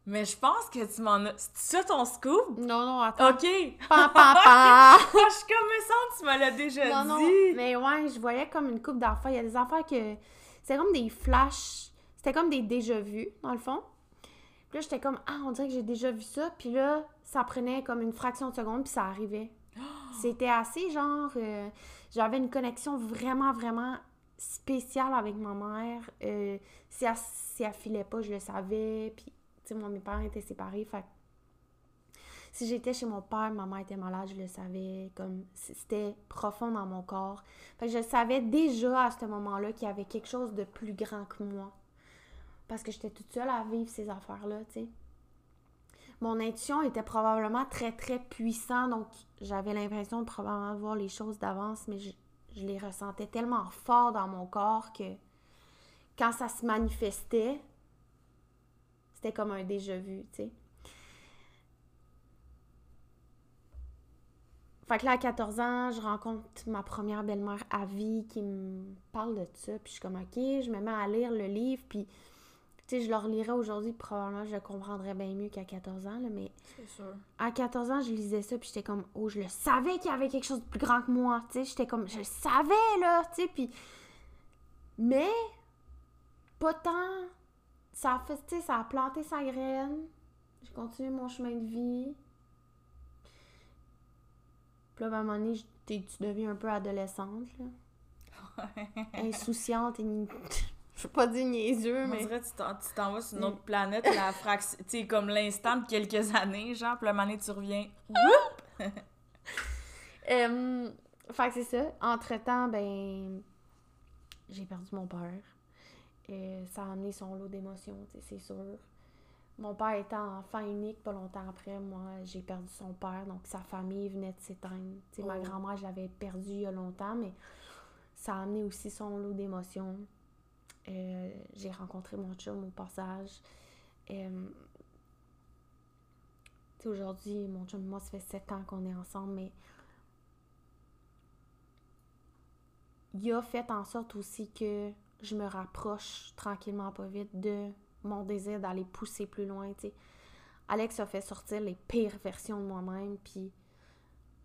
Mais je pense que tu m'en as. C'est ça ton scoop? Non, non, attends. Ok. Pam, pam. je suis comme me sens, tu me l'as déjà Non, non, dit. mais ouais, je voyais comme une coupe d'affaires. Il y a des affaires que. C'était comme des flashs. C'était comme des déjà-vus, dans le fond. Puis là, j'étais comme, ah, on dirait que j'ai déjà vu ça. Puis là, ça prenait comme une fraction de seconde, puis ça arrivait. C'était assez genre. euh, J'avais une connexion vraiment, vraiment spéciale avec ma mère. Euh, si, elle, si filait pas, je le savais. Puis, tu sais, moi, mes parents étaient séparés. Fait si j'étais chez mon père, ma mère était malade, je le savais. Comme, c'était profond dans mon corps. Fait que je savais déjà à ce moment-là qu'il y avait quelque chose de plus grand que moi. Parce que j'étais toute seule à vivre ces affaires-là, tu sais. Mon intuition était probablement très, très puissant, donc j'avais l'impression de probablement voir les choses d'avance, mais je, je les ressentais tellement fort dans mon corps que quand ça se manifestait, c'était comme un déjà vu, tu sais. Fait que là, à 14 ans, je rencontre ma première belle-mère à vie qui me parle de ça. Puis je suis comme, OK, je me mets à lire le livre. Puis tu sais, je le relirais aujourd'hui. Probablement, je le comprendrais bien mieux qu'à 14 ans. Là, mais C'est sûr. à 14 ans, je lisais ça. Puis j'étais comme, oh, je le savais qu'il y avait quelque chose de plus grand que moi. Tu sais, j'étais comme, je le savais, là. Tu sais, puis. Mais, pas tant. Ça a fait, tu sais, ça a planté sa graine. J'ai continué mon chemin de vie. Puis là, à un moment donné, tu deviens un peu adolescente, là. Insouciante et... Je veux pas dire niaiseux, On mais... dirait que tu t'en- vas sur une autre planète, la fraction, tu sais, comme l'instant de quelques années, genre, puis la année tu reviens. Euh, fait que c'est ça. Entre-temps, ben... J'ai perdu mon père. Euh, ça a amené son lot d'émotions, tu sais, c'est sûr. Mon père étant enfant unique, pas longtemps après, moi, j'ai perdu son père, donc sa famille venait de s'éteindre. Tu sais, ma Oh. grand-mère, je l'avais perdue il y a longtemps, mais ça a amené aussi son lot d'émotions. Euh, j'ai rencontré mon chum au passage. Euh, aujourd'hui, mon chum et moi, ça fait sept ans qu'on est ensemble, mais il a fait en sorte aussi que je me rapproche tranquillement, pas vite, de mon désir d'aller pousser plus loin. Alex a fait sortir les pires versions de moi-même, puis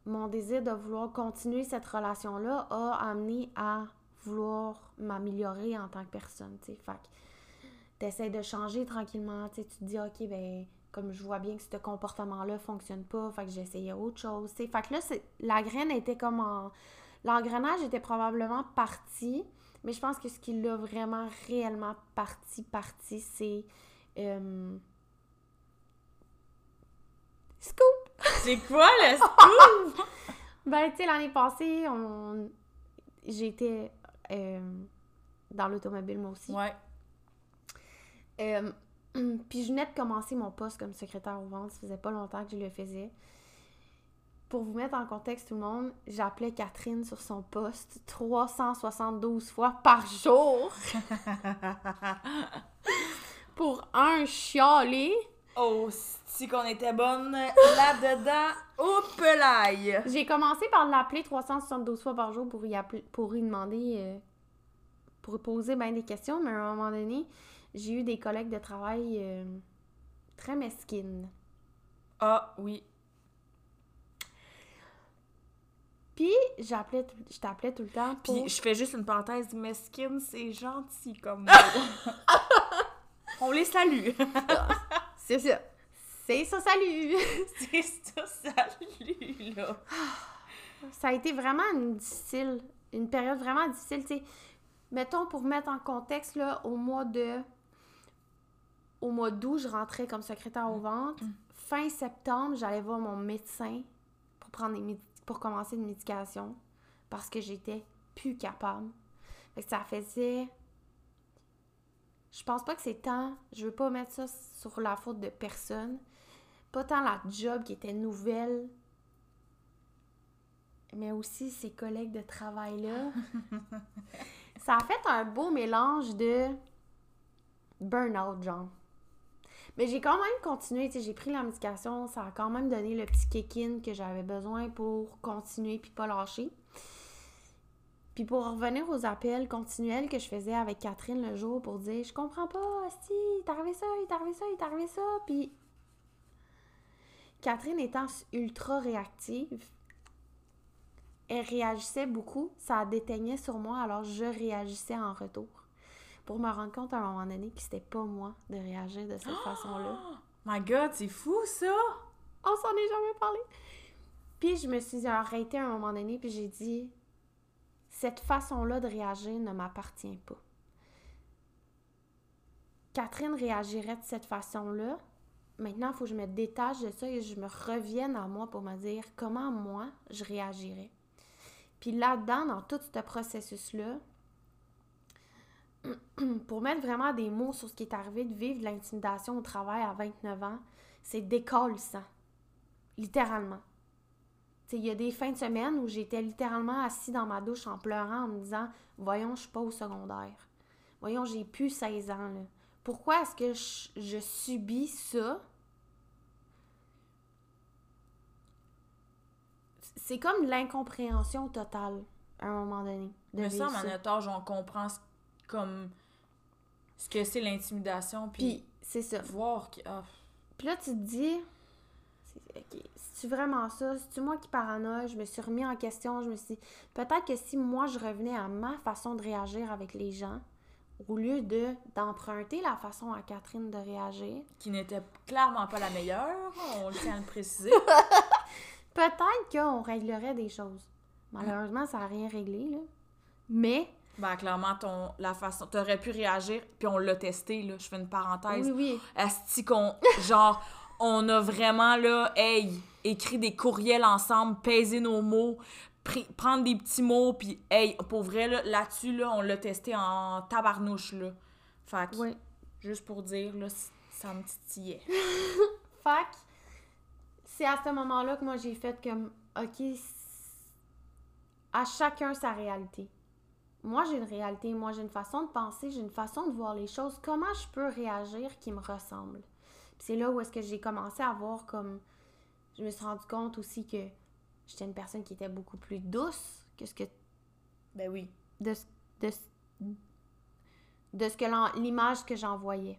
mon désir de vouloir continuer cette relation-là a amené à vouloir m'améliorer en tant que personne, tu sais. Fait que t'essaies de changer tranquillement, tu sais, tu te dis, OK, ben, comme je vois bien que ce comportement-là fonctionne pas, fait que j'essayais autre chose, tu sais. Fait que là, la graine était comme en... L'engrenage était probablement parti, mais je pense que ce qui l'a vraiment réellement parti, parti, c'est... euh, Scoop! C'est quoi le scoop? Ben, tu sais, l'année passée, on... j'étais euh, dans l'automobile, moi aussi. Ouais. Euh, puis je venais de commencer mon poste comme secrétaire aux ventes. Ça faisait pas longtemps que je le faisais. Pour vous mettre en contexte, tout le monde, j'appelais Catherine sur son poste 372 fois par jour pour un chialer. Oh, si qu'on était bonne là-dedans, oupelaille! J'ai commencé par l'appeler 372 fois par jour pour y, appeler, pour y demander, euh, pour lui poser bien des questions, mais à un moment donné, j'ai eu des collègues de travail euh, très mesquines. Ah, oui. Puis j'appelais, tout- je t'appelais tout le temps pour... Puis je fais juste une parenthèse, mesquine, c'est gentil comme mot. On les salue. C'est ça. C'est ça, salut! c'est ça, salut, là. ça a été vraiment une difficile, une période vraiment difficile, tu sais. Mettons, pour mettre en contexte, là, au mois de... Au mois d'août, je rentrais comme secrétaire aux ventes. Fin septembre, j'allais voir mon médecin pour prendre des pour commencer une médication parce que j'étais plus capable. Fait que ça faisait... Je pense pas que c'est tant... Je veux pas mettre ça sur la faute de personne. Pas tant la job qui était nouvelle, mais aussi ses collègues de travail-là. ça a fait un beau mélange de burn-out, genre. Mais j'ai quand même continué, tu sais, j'ai pris la médication, ça a quand même donné le petit kick-in que j'avais besoin pour continuer puis pas lâcher. Puis pour revenir aux appels continuels que je faisais avec Catherine le jour pour dire je comprends pas, si, il arrivé ça, il arrivé ça, il arrivé ça, puis Catherine étant ultra réactive, elle réagissait beaucoup, ça déteignait sur moi, alors je réagissais en retour. Pour me rendre compte à un moment donné que c'était pas moi de réagir de cette façon-là. My God, c'est fou, ça! On s'en est jamais parlé. Puis je me suis arrêtée à un moment donné, puis j'ai dit cette façon-là de réagir ne m'appartient pas. Catherine réagirait de cette façon-là. Maintenant, il faut que je me détache de ça et je me revienne à moi pour me dire comment moi je réagirais. Puis là-dedans, dans tout ce processus-là, pour mettre vraiment des mots sur ce qui est arrivé de vivre l'intimidation au travail à 29 ans, c'est décollissant. Littéralement. Il y a des fins de semaine où j'étais littéralement assis dans ma douche en pleurant en me disant Voyons, je suis pas au secondaire. Voyons, j'ai plus 16 ans. Là. Pourquoi est-ce que je, je subis ça? c'est comme l'incompréhension totale à un moment donné. De Mais ça, à notre âge, on comprend ce- comme ce que c'est l'intimidation, puis c'est ça. voir que. ah, Puis là, tu te dis, ok, c'est-tu vraiment ça? C'est-tu moi qui paranoïe? Je me suis remis en question. Je me suis dit, peut-être que si moi, je revenais à ma façon de réagir avec les gens, au lieu de d'emprunter la façon à Catherine de réagir, qui n'était clairement pas la meilleure, on le tient à le préciser. peut-être qu'on réglerait des choses. Malheureusement, ça n'a rien réglé, là. Mais, ben, clairement, ton, la façon. T'aurais pu réagir, puis on l'a testé, là. Je fais une parenthèse. oui, oui. Asti qu'on. Genre, on a vraiment, là, hey, écrit des courriels ensemble, pesé nos mots, prendre des petits mots, puis hey, pour vrai, là, là-dessus, là, on l'a testé en tabarnouche, là. Fait que, Oui. juste pour dire, là, ça me titillait. Fait que c'est à ce moment-là que moi j'ai fait comme OK, à chacun sa réalité. Moi j'ai une réalité, moi j'ai une façon de penser, j'ai une façon de voir les choses. Comment je peux réagir qui me ressemble? C'est là où est-ce que j'ai commencé à voir comme je me suis rendu compte aussi que j'étais une personne qui était beaucoup plus douce que ce que Ben oui. de, ce- de, ce- de ce que l'image que j'envoyais.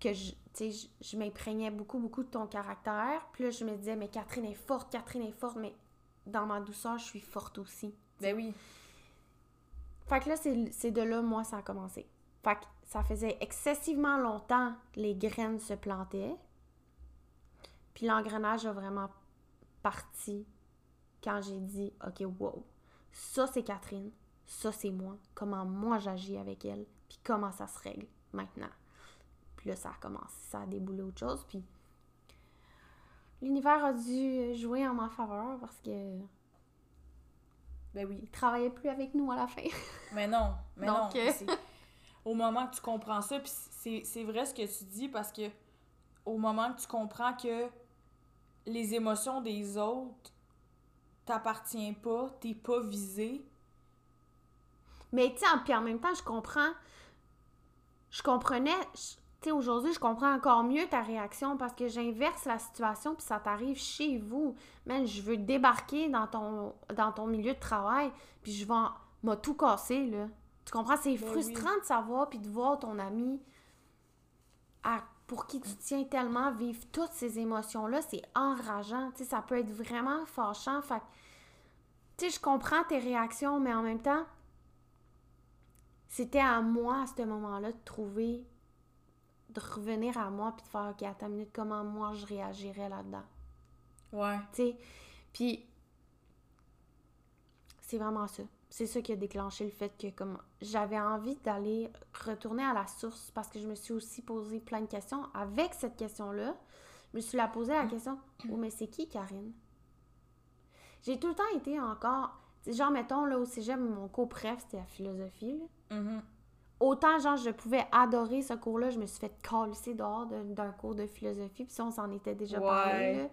Que je, je, je m'imprégnais beaucoup, beaucoup de ton caractère. Puis là, je me disais, mais Catherine est forte, Catherine est forte, mais dans ma douceur, je suis forte aussi. Ben oui. Fait que là, c'est de là, moi, ça a commencé. Fait que ça faisait excessivement longtemps que les graines se plantaient. Puis l'engrenage a vraiment parti quand j'ai dit, OK, wow, ça c'est Catherine, ça c'est moi, comment moi j'agis avec elle, puis comment ça se règle maintenant. Puis là, ça a commencé, ça a déboulé autre chose, puis l'univers a dû jouer en ma faveur parce que Ben oui. il travaillait plus avec nous à la fin. Mais non, mais Donc, non. euh, Au moment que tu comprends ça, puis c'est vrai ce que tu dis parce que au moment que tu comprends que les émotions des autres t'appartient pas, t'es pas visé, Mais tu puis en même temps, je comprends. Je comprenais. Tu sais, aujourd'hui, je comprends encore mieux ta réaction parce que j'inverse la situation puis ça t'arrive chez vous. Man, je veux débarquer dans ton, dans ton milieu de travail puis je vais m'a tout cassé, là. Tu comprends? C'est Ben frustrant de savoir puis de voir ton ami à- pour qui tu tiens tellement vivre toutes ces émotions-là. C'est enrageant. Tu sais, ça peut être vraiment fâchant. Fait tu sais, je comprends tes réactions, mais en même temps, c'était à moi à ce moment-là de trouver, de revenir à moi puis de faire, OK, à ta minute, comment moi je réagirais là-dedans? ouais. Tu sais, puis c'est vraiment ça. C'est ça qui a déclenché le fait que comme j'avais envie d'aller retourner à la source parce que je me suis aussi posé plein de questions. Avec cette question-là, je me suis la posé la question, oh mais c'est qui Karine? J'ai tout le temps été encore, genre mettons là au cégep, mon cours préf c'était la philosophie. là. Mhm. Autant, genre, je pouvais adorer ce cours-là, je me suis fait calisser dehors de- d'un cours de philosophie, puis ça, on s'en était déjà Ouais. parlé.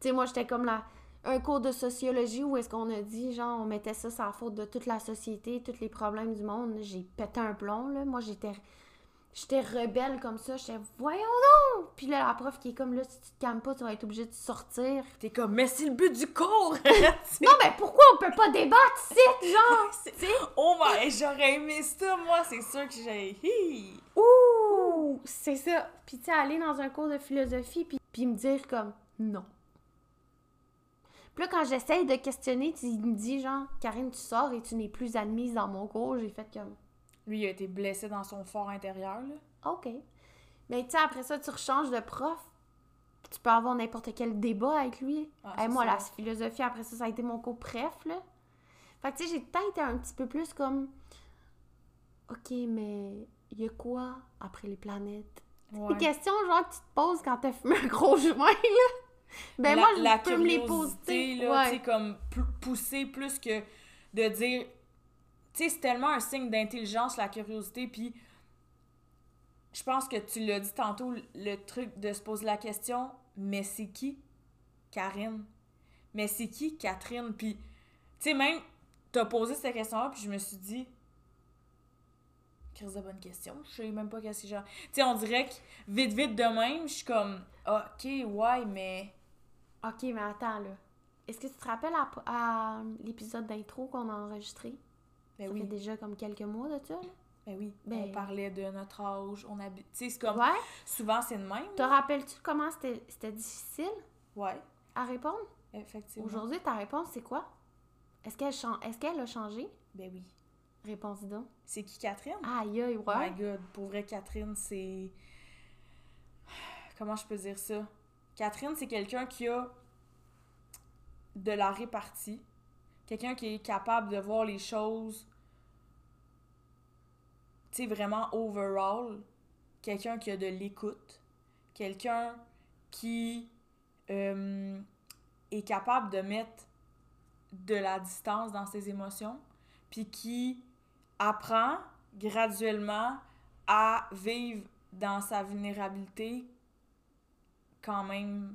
Tu sais, moi, j'étais comme la... un cours de sociologie où est-ce qu'on a dit, genre, on mettait ça sur la faute de toute la société, tous les problèmes du monde. J'ai pété un plomb, là. Moi, j'étais... J'étais rebelle comme ça, j'étais « Voyons donc! » Puis là, la prof qui est comme « Là, si tu te calmes pas, tu vas être obligé de sortir. T'es comme, mais c'est le but du cours! » Non, mais pourquoi on peut pas débattre ici, genre? C'est- oh my, j'aurais aimé ça, moi, c'est sûr que j'ai. Hi! Ouh! C'est ça. Puis tu sais, aller dans un cours de philosophie, puis, puis me dire comme non. Puis là, quand j'essaye de questionner, tu il me dis genre, Karine, tu sors et tu n'es plus admise dans mon cours. J'ai fait comme, Lui, il a été blessé dans son fort intérieur, là. OK. Mais tu sais, après ça, tu rechanges de prof. Tu peux avoir n'importe quel débat avec lui. Ah, Hey, moi, ça. la philosophie, après ça, ça a été mon cours préf, là. Fait que tu sais, j'ai peut-être été un petit peu plus comme, OK, mais il y a quoi après les planètes? Ouais. Des questions genre que tu te poses quand t'as fumé un gros joint, là. Ben la, moi, je la peux me les curiosité, poser. là, Ouais. tu sais, comme pousser plus que de dire. Tu sais, c'est tellement un signe d'intelligence, la curiosité, puis je pense que tu l'as dit tantôt, le truc de se poser la question, mais c'est qui Karine? Mais c'est qui Catherine? Puis, tu sais, même, t'as posé cette question-là, puis je me suis dit, crise de bonne question, je sais même pas qu'est-ce que genre. Tu sais, on dirait que vite, vite de même, je suis comme, ok, ouais, mais. OK, mais attends, là. est-ce que tu te rappelles à, à l'épisode d'intro qu'on a enregistré? Ben ça oui. fait déjà comme quelques mois de ça, là. Ben oui. Ben- On parlait de notre âge, on habite. Tu sais, c'est comme. Ouais. Souvent, c'est de même. Te rappelles-tu comment c'était difficile Ouais, à répondre? effectivement. Aujourd'hui, ta réponse, c'est quoi? Est-ce qu'elle qu'elle a changé? Ben oui. Réponse donc. C'est qui Catherine? Aïe, aïe, Oh ouais. my god, pour vrai, Catherine, c'est. Comment je peux dire ça? Catherine, c'est quelqu'un qui a de la répartie. Quelqu'un qui est capable de voir les choses, tu sais, vraiment overall. Quelqu'un qui a de l'écoute. Quelqu'un qui euh, est capable de mettre de la distance dans ses émotions. Puis qui apprend graduellement à vivre dans sa vulnérabilité quand même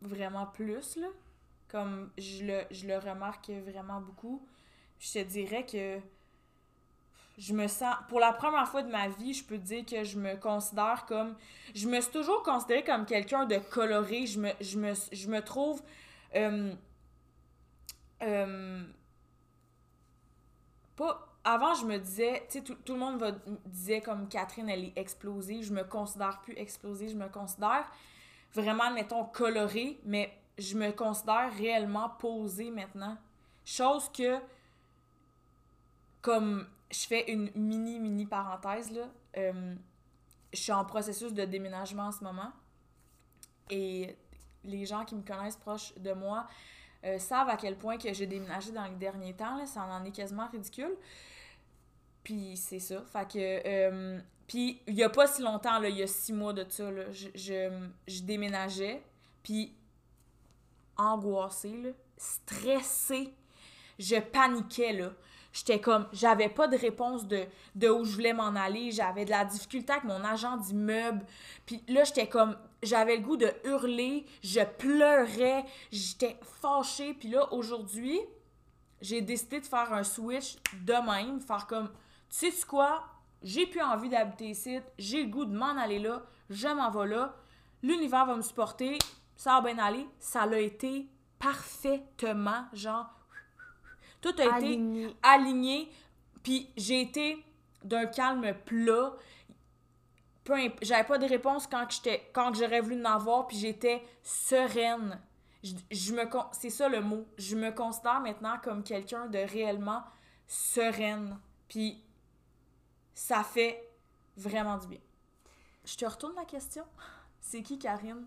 vraiment plus, là. Comme je le, je le remarque vraiment beaucoup. Je te dirais que je me sens... Pour la première fois de ma vie, je peux dire que je me considère comme... Je me suis toujours considérée comme quelqu'un de coloré. Je me, je me, je me trouve... euh, euh, pas avant je me disais tu sais tout, le monde va, disait comme Catherine elle est explosive je me considère plus explosive je me considère vraiment mettons colorée mais je me considère réellement posée maintenant chose que comme je fais une mini mini parenthèse là euh, je suis en processus de déménagement en ce moment et les gens qui me connaissent proches de moi euh, savent à quel point que j'ai déménagé dans les derniers temps. Là, ça en est quasiment ridicule. Puis c'est ça. Fait que. euh, puis il y a pas si longtemps, il y a six mois de ça, là, je, je, je déménageais. Puis angoissée, là, stressée. Je paniquais, là. J'étais comme, j'avais pas de réponse de, de où je voulais m'en aller. J'avais de la difficulté avec mon agent d'immeuble. Puis là, j'étais comme, j'avais le goût de hurler. Je pleurais. J'étais fâchée. Puis là, aujourd'hui, j'ai décidé de faire un switch de même. Faire comme, tu sais quoi? J'ai plus envie d'habiter ici. J'ai le goût de m'en aller là. Je m'en vais là. L'univers va me supporter. Ça va bien aller. Ça l'a été parfaitement. Genre, tout a été Aligné. Puis j'ai été d'un calme plat. J'avais pas de réponse quand j'étais quand j'aurais voulu en avoir, puis j'étais sereine. Je, je me c'est ça le mot. Je me considère maintenant comme quelqu'un de réellement sereine. Puis ça fait vraiment du bien. Je te retourne la question. C'est qui Karine?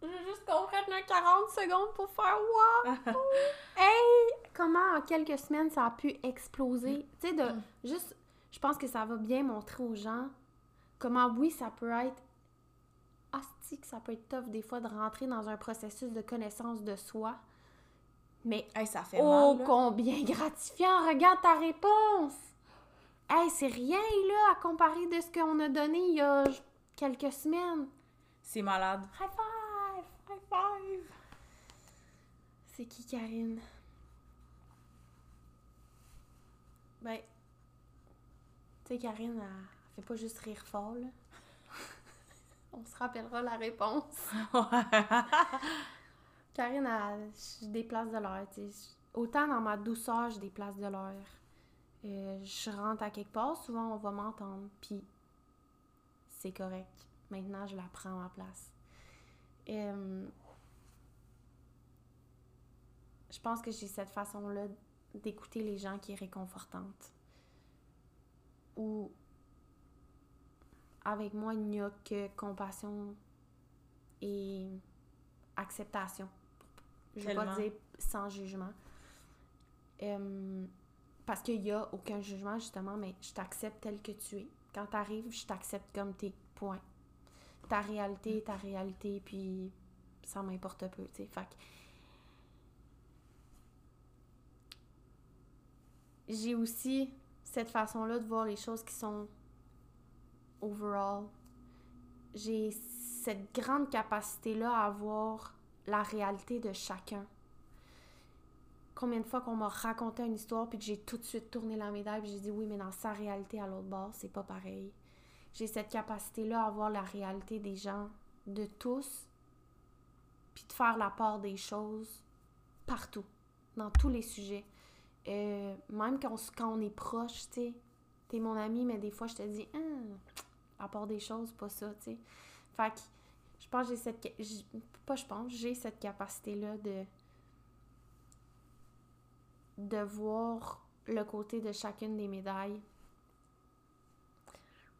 Je veux juste qu'on prenne un 40 secondes pour faire wow! hey! Comment en quelques semaines ça a pu exploser? Tu sais, de juste, je pense que ça va bien montrer aux gens comment, oui, ça peut être hostique, ça peut être tough des fois de rentrer dans un processus de connaissance de soi. Mais Hey, ça fait oh, mal. combien gratifiant! Regarde ta réponse! Hey, c'est rien là à comparer de ce qu'on a donné il y a quelques semaines. C'est malade. High five! High five. C'est qui, Karine? Ben, tu sais, Karine, elle, elle fait pas juste rire fort, là. On se rappellera la réponse. Karine, elle, je déplace de l'air, tu sais. Autant dans ma douceur, je déplace de l'air. Euh, je rentre à quelque part, souvent on va m'entendre, puis c'est correct. Maintenant, je la prends à ma place. Euh, je pense que j'ai cette façon-là d'écouter les gens qui est réconfortante. Ou avec moi, il n'y a que compassion et acceptation. Je ne vais pas dire sans jugement. Euh, parce qu'il n'y a aucun jugement, justement, mais je t'accepte tel que tu es. Quand tu arrives, je t'accepte comme t'es, point. Ta réalité est ta réalité, puis ça m'importe peu, tu sais. Fait j'ai aussi cette façon-là de voir les choses qui sont overall. J'ai cette grande capacité-là à voir la réalité de chacun. Combien de fois qu'on m'a raconté une histoire puis que j'ai tout de suite tourné la médaille puis j'ai dit oui, mais dans sa réalité à l'autre bord, c'est pas pareil. J'ai cette capacité-là à voir la réalité des gens, de tous, puis de faire la part des choses partout, dans tous les sujets. Euh, même quand on, est proche, tu sais, t'es mon ami, mais des fois, je te dis, hum, à part des choses, pas ça, tu sais. Fait que je pense que j'ai cette... Pas je pense, j'ai cette capacité-là de... de voir le côté de chacune des médailles.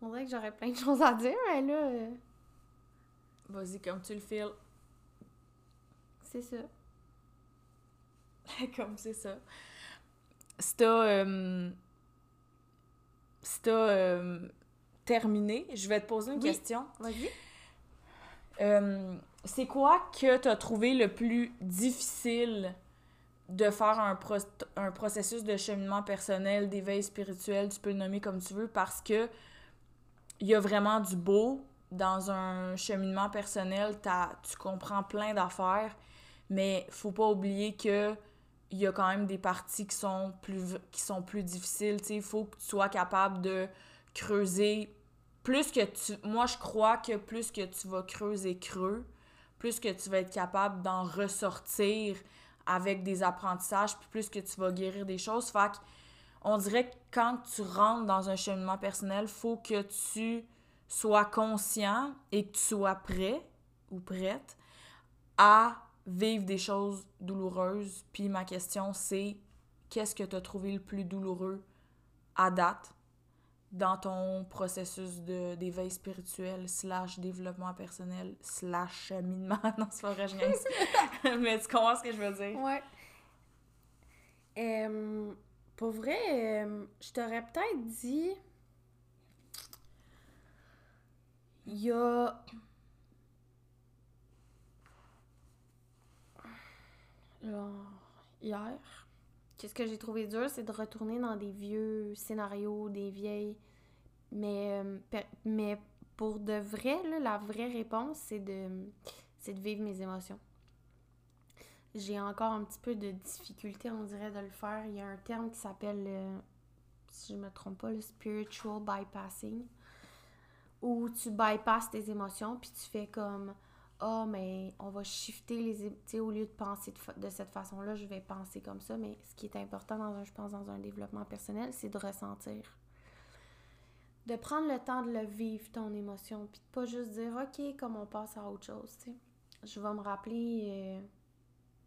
On dirait que j'aurais plein de choses à dire, mais là... euh, Vas-y, comme tu le files. c'est ça. comme c'est ça. Si t'as... euh, si t'as euh, terminé, je vais te poser une Oui. question. Vas-y. C'est quoi que tu as trouvé le plus difficile de faire un, un processus de cheminement personnel, d'éveil spirituel, tu peux le nommer comme tu veux, parce que il y a vraiment du beau dans un cheminement personnel, tu comprends plein d'affaires, mais faut pas oublier que il y a quand même des parties qui sont plus qui sont plus difficiles, il faut que tu sois capable de creuser plus que tu moi je crois que plus que tu vas creuser creux, plus que tu vas être capable d'en ressortir avec des apprentissages, puis plus que tu vas guérir des choses. Fait on dirait que quand tu rentres dans un cheminement personnel, faut que tu sois conscient et que tu sois prêt ou prête à vivre des choses douloureuses. Puis ma question, c'est qu'est-ce que tu as trouvé le plus douloureux à date? Dans ton processus de- d'éveil spirituel slash développement personnel slash cheminement. non, c'est pas vrai, je. Mais tu comprends ce que je veux dire? Ouais. Euh, pour vrai, euh, je t'aurais peut-être dit. Il y a. Genre, hier. Qu'est-ce que j'ai trouvé dur, c'est de retourner dans des vieux scénarios, des vieilles. Mais, euh, mais pour de vrai, la vraie réponse, c'est de, de vivre mes émotions j'ai encore un petit peu de difficulté, on dirait, de le faire. Il y a un terme qui s'appelle, euh, si je me trompe pas, le spiritual bypassing, où tu bypasses tes émotions, puis tu fais comme, ah, mais on va shifter les... Tu sais, au lieu de penser de, cette façon-là, je vais penser comme ça. Mais ce qui est important, dans un, je pense, dans un développement personnel, c'est de ressentir. De prendre le temps de le vivre, ton émotion, puis de pas juste dire, OK, comme on passe à autre chose, tu sais. Je vais me rappeler... euh,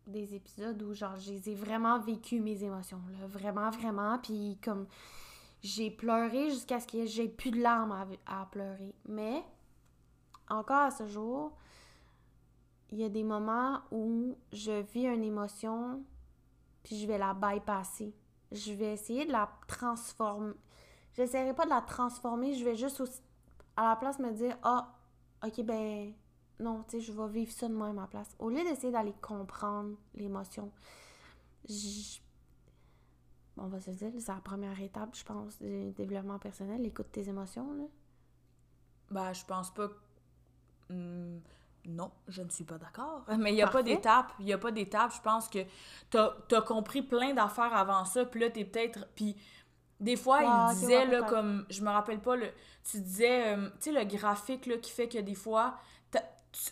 des épisodes où genre je les ai vraiment vécu mes émotions là, vraiment vraiment puis comme j'ai pleuré jusqu'à ce que j'ai plus de larmes à, à pleurer mais encore à ce jour il y a des moments où je vis une émotion puis je vais la bypasser je vais essayer de la transformer j'essaierai pas de la transformer je vais juste aussi- à la place me dire ah ok ben non, tu sais, je vais vivre ça de même à la place. Au lieu d'essayer d'aller comprendre l'émotion, je- on va se dire, c'est la première étape, je pense, du développement personnel, écoute tes émotions, là. Ben, je pense pas. Hmm, non, je ne suis pas d'accord. Mais il n'y a Parfait. pas d'étape. Il n'y a pas d'étape. Je pense que t'as as compris plein d'affaires avant ça. Puis là, t'es peut-être. Puis des fois, il disait, là, comme. Je me rappelle pas, le, tu disais. euh, tu sais, le graphique, là, qui fait que des fois. tu-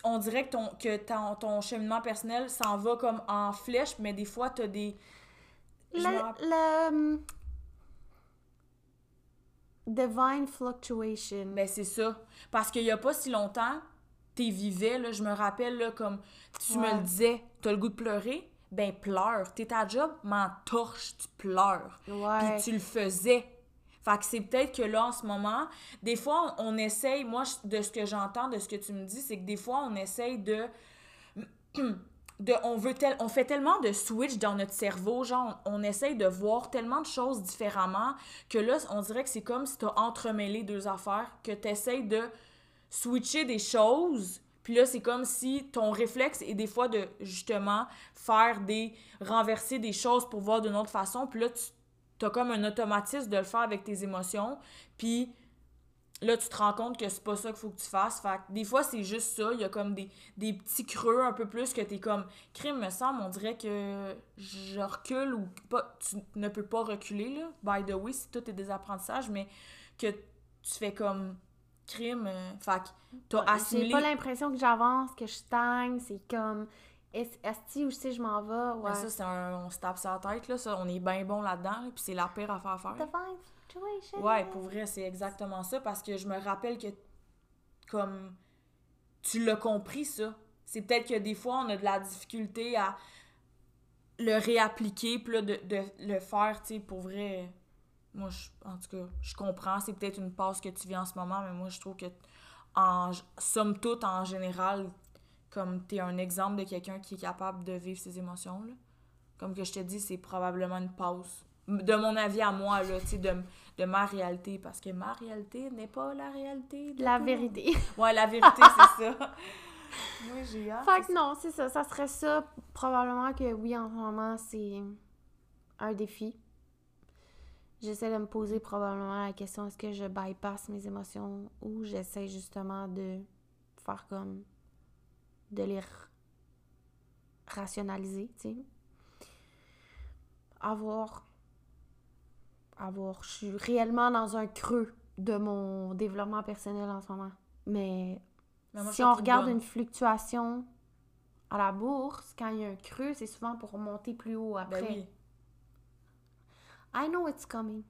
On dirait que ton, que ton, ton cheminement personnel s'en va comme en flèche, mais des fois, t'as des. Je me rappelle- Le, le, Divine fluctuation. Ben, c'est ça. Parce qu'il y a pas si longtemps, t'es vivais, là, je me rappelle, là, comme tu me le disais, t'as le goût de pleurer, ben pleure. T'es à job, m'en torche, tu pleures. Puis tu le faisais. Fait que c'est peut-être que là, en ce moment, des fois, on, on essaye, moi, de ce que j'entends, de ce que tu me dis, c'est que des fois, on essaye de... de on, veut tel, on fait tellement de switch dans notre cerveau, genre, on, on essaye de voir tellement de choses différemment que là, on dirait que c'est comme si t'as entremêlé deux affaires, que t'essayes de switcher des choses, puis là, c'est comme si ton réflexe est des fois de, justement, faire des... renverser des choses pour voir d'une autre façon, puis là, tu t'as comme un automatisme de le faire avec tes émotions, puis là, tu te rends compte que c'est pas ça qu'il faut que tu fasses. Fait que des fois, c'est juste ça. Il y a comme des, des petits creux un peu plus que t'es comme... Crime, me semble, on dirait que je recule ou pas... Tu ne peux pas reculer, là. By the way, si tout est des apprentissages, mais que tu fais comme... Crime, euh, fait que t'as Ouais, J'ai assimilé... pas l'impression que j'avance, que je stagne, c'est comme est- Esti, où je sais, je m'en vais? Ouais. Mais ça, c'est un. On se tape sa tête, là. Ça, on est bien bon là-dedans, là, puis c'est la pire affaire à faire. The situation. Ouais, pour vrai, c'est exactement ça parce que je me rappelle que comme tu l'as compris ça, c'est peut-être que des fois on a de la difficulté à le réappliquer puis là, de, de le faire, tu sais, pour vrai. Moi, je, en tout cas, je comprends, c'est peut-être une passe que tu vis en ce moment, mais moi, je trouve que, en somme toute, en général, comme t'es un exemple de quelqu'un qui est capable de vivre ses émotions, là. Comme que je te dis, c'est probablement une pause. De mon avis à moi, là, tu sais, de, de ma réalité, parce que ma réalité n'est pas la réalité de La monde. vérité. Ouais, la vérité, c'est ça. Moi, j'ai hâte. fait que non, c'est ça. Ça serait ça. Probablement que oui, en ce moment, c'est un défi. J'essaie de me poser probablement la question est-ce que je bypass mes émotions ou j'essaie justement de faire comme de les rationaliser, tu sais. Avoir avoir je suis réellement dans un creux de mon développement personnel en ce moment. Mais Mais moi, je si on regarde bonne. une fluctuation à la bourse, quand il y a un creux, c'est souvent pour monter plus haut après. Ben oui. I know it's coming.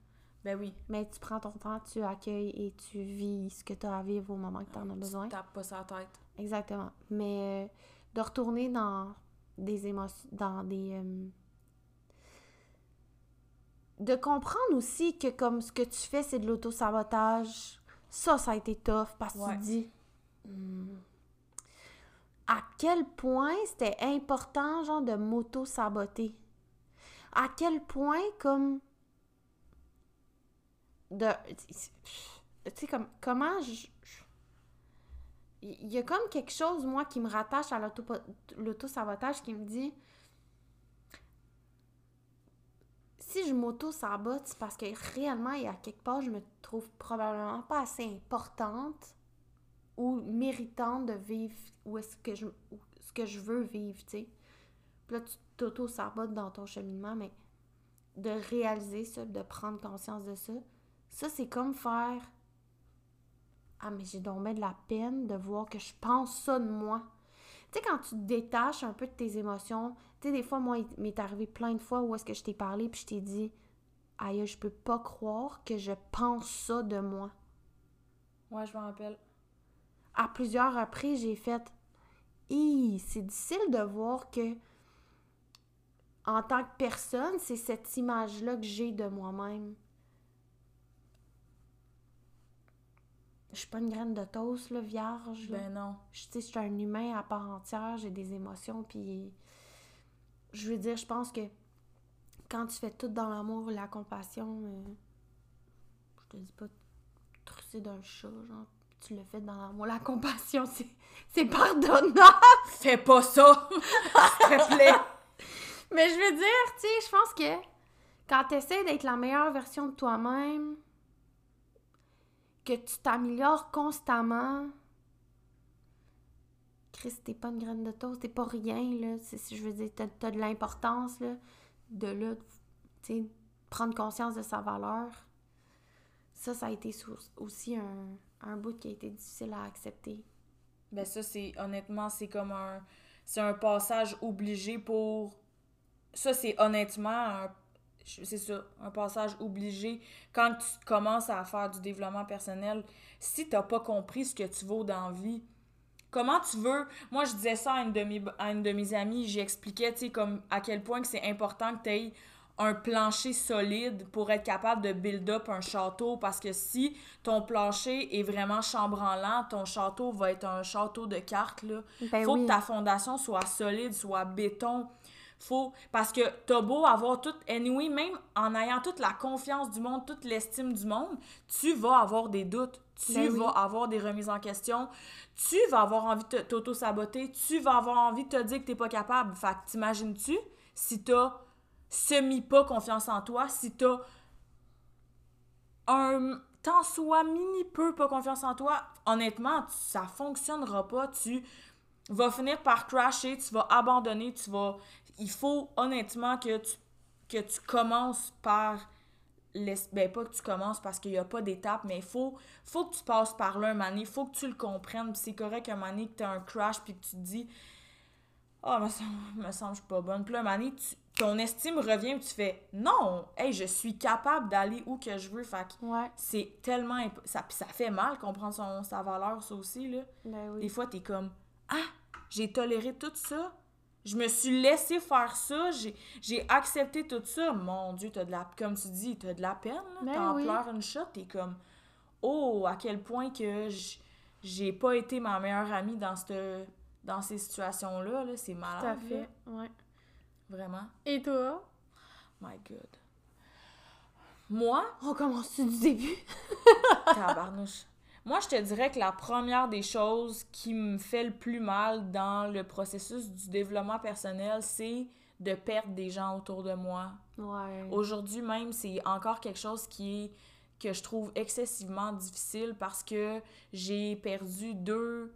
Ben oui. Mais tu prends ton temps, tu accueilles et tu vis ce que tu as à vivre au moment que tu en as besoin. Tape pas sa tête. Exactement. Mais euh, de retourner dans des émotions, dans des... euh, de comprendre aussi que comme ce que tu fais, c'est de l'auto-sabotage. Ça, ça a été tough parce que Ouais. tu dis... Hmm, à quel point c'était important, genre, de m'auto-saboter? À quel point, comme... De... Tu sais, comme... Comment je... il y a comme quelque chose, moi, qui me rattache à l'auto- l'auto-sabotage qui me dit si je m'auto-sabote, c'est parce que réellement, il y a quelque part, je me trouve probablement pas assez importante ou méritante de vivre où est-ce que je, ce que je veux vivre, tu sais. Là, tu t'auto-sabotes dans ton cheminement, mais de réaliser ça, de prendre conscience de ça, ça, c'est comme faire ah, mais j'ai donc bien de la peine de voir que je pense ça de moi. Tu sais, quand tu te détaches un peu de tes émotions, tu sais, des fois, moi, il m'est arrivé plein de fois où est-ce que je t'ai parlé puis je t'ai dit, aïe, je peux pas croire que je pense ça de moi. Ouais, je m'en rappelle. À plusieurs reprises, j'ai fait, Hi, c'est difficile de voir que, en tant que personne, c'est cette image-là que j'ai de moi-même. Je suis pas une graine de toast, là, vierge. Ben non. Je, tu sais, je suis un humain à part entière, j'ai des émotions, puis je veux dire, je pense que quand tu fais tout dans l'amour, la compassion, euh, je te dis pas trusser d'un chat, genre, tu le fais dans l'amour, la compassion, c'est, c'est pardonnable. Fais pas ça! S'il te plaît! Mais je veux dire, tu sais, je pense que quand tu essaies d'être la meilleure version de toi-même, que tu t'améliores constamment, Chris, t'es pas une graine de toast, t'es pas rien, là. Je veux dire, t'as, t'as de l'importance, là, de là, prendre conscience de sa valeur. Ça, ça a été aussi un, un bout qui a été difficile à accepter. Ben ça, c'est honnêtement, c'est comme un. C'est un passage obligé pour. Ça, c'est honnêtement un. C'est ça, un passage obligé. Quand tu commences à faire du développement personnel, si t'as pas compris ce que tu vaux dans la vie, comment tu veux? Moi, je disais ça à une de mes, à une de mes amies, j'expliquais, tu sais, comme à quel point que c'est important que tu aies un plancher solide pour être capable de build up un château parce que si ton plancher est vraiment chambranlant, ton château va être un château de cartes là. Ben Faut oui. que ta fondation soit solide, soit béton. Faut parce que t'as beau avoir tout anyway, même en ayant toute la confiance du monde, toute l'estime du monde, tu vas avoir des doutes, tu Ben oui. vas avoir des remises en question, tu vas avoir envie de te- t'auto-saboter, tu vas avoir envie de te dire que t'es pas capable. Fait que t'imagines-tu si t'as semi pas confiance en toi, si t'as un tant soit mini peu pas confiance en toi, honnêtement, tu- ça fonctionnera pas. Tu vas finir par crasher, tu vas abandonner, tu vas. Il faut honnêtement que tu, que tu commences par. l'es- Ben, pas que tu commences parce qu'il n'y a pas d'étape, mais il faut, faut que tu passes par là un moment il faut que tu le comprennes. Puis c'est correct un moment donné que tu as un crash puis que tu te dis Ah, oh, me semble, me semble que je suis pas bonne. Puis là, un tu, ton estime revient, puis tu fais non, hey, je suis capable d'aller où que je veux. Fait ouais. c'est tellement. Ça, ça fait mal comprendre son, sa valeur, ça aussi, là. Ben oui. Des fois, t'es comme Ah, j'ai toléré tout ça. Je me suis laissé faire ça, j'ai accepté tout ça. Mon Dieu, t'as de la... Comme tu dis, t'as de la peine, là. Ben T'en oui. pleures une shot, t'es comme... Oh, à quel point que j'ai pas été ma meilleure amie dans, cette, dans ces situations-là, -là, c'est malade. Tout à fait, ouais. Vraiment. Et toi? My God. Moi? On commence du début? Tabarnouche. Moi, je te dirais que la première des choses qui me fait le plus mal dans le processus du développement personnel, c'est de perdre des gens autour de moi. Ouais. Aujourd'hui même, c'est encore quelque chose qui est que je trouve excessivement difficile parce que j'ai perdu deux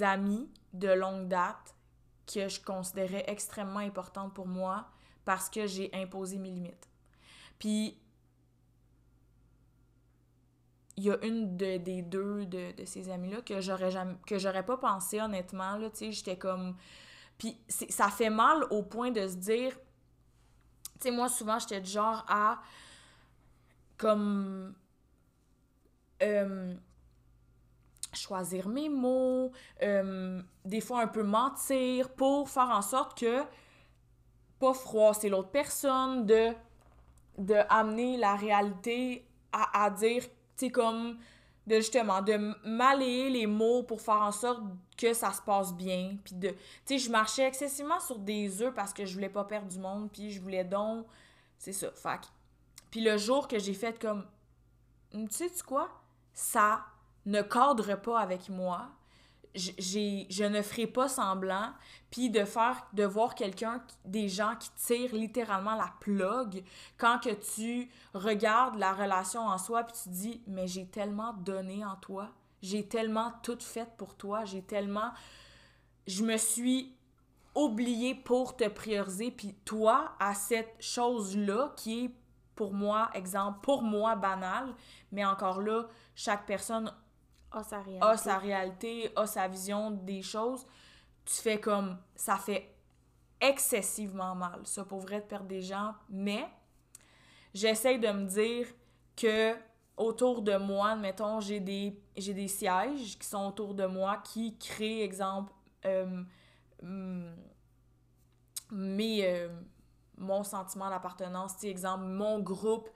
amis de longue date que je considérais extrêmement importantes pour moi parce que j'ai imposé mes limites. Puis il y a une de, des deux de, de ces amis-là que j'aurais jamais que j'aurais pas pensé honnêtement là tu sais j'étais comme puis ça fait mal au point de se dire tu sais moi souvent j'étais du genre à comme euh, choisir mes mots euh, des fois un peu mentir pour faire en sorte que pas froisser l'autre personne de de amener la réalité à, à dire c'est comme de justement de malayer les mots pour faire en sorte que ça se passe bien puis de tu sais je marchais excessivement sur des œufs parce que je voulais pas perdre du monde puis je voulais donc c'est ça fac. Puis le jour que j'ai fait comme tu sais tu quoi? Ça ne cadre pas avec moi je ne ferai pas semblant puis de faire de voir quelqu'un des gens qui tirent littéralement la plug quand que tu regardes la relation en soi puis tu dis mais j'ai tellement donné en toi j'ai tellement tout fait pour toi j'ai tellement je me suis oubliée pour te prioriser puis toi à cette chose là qui est pour moi exemple pour moi banal mais encore là chaque personne a sa réalité. a sa vision des choses, tu fais comme ça fait excessivement mal. Ça pour vrai de perdre des gens, mais j'essaie de me dire que autour de moi, mettons, j'ai des j'ai des sièges qui sont autour de moi qui créent exemple euh, mes euh, mon sentiment d'appartenance, exemple mon groupe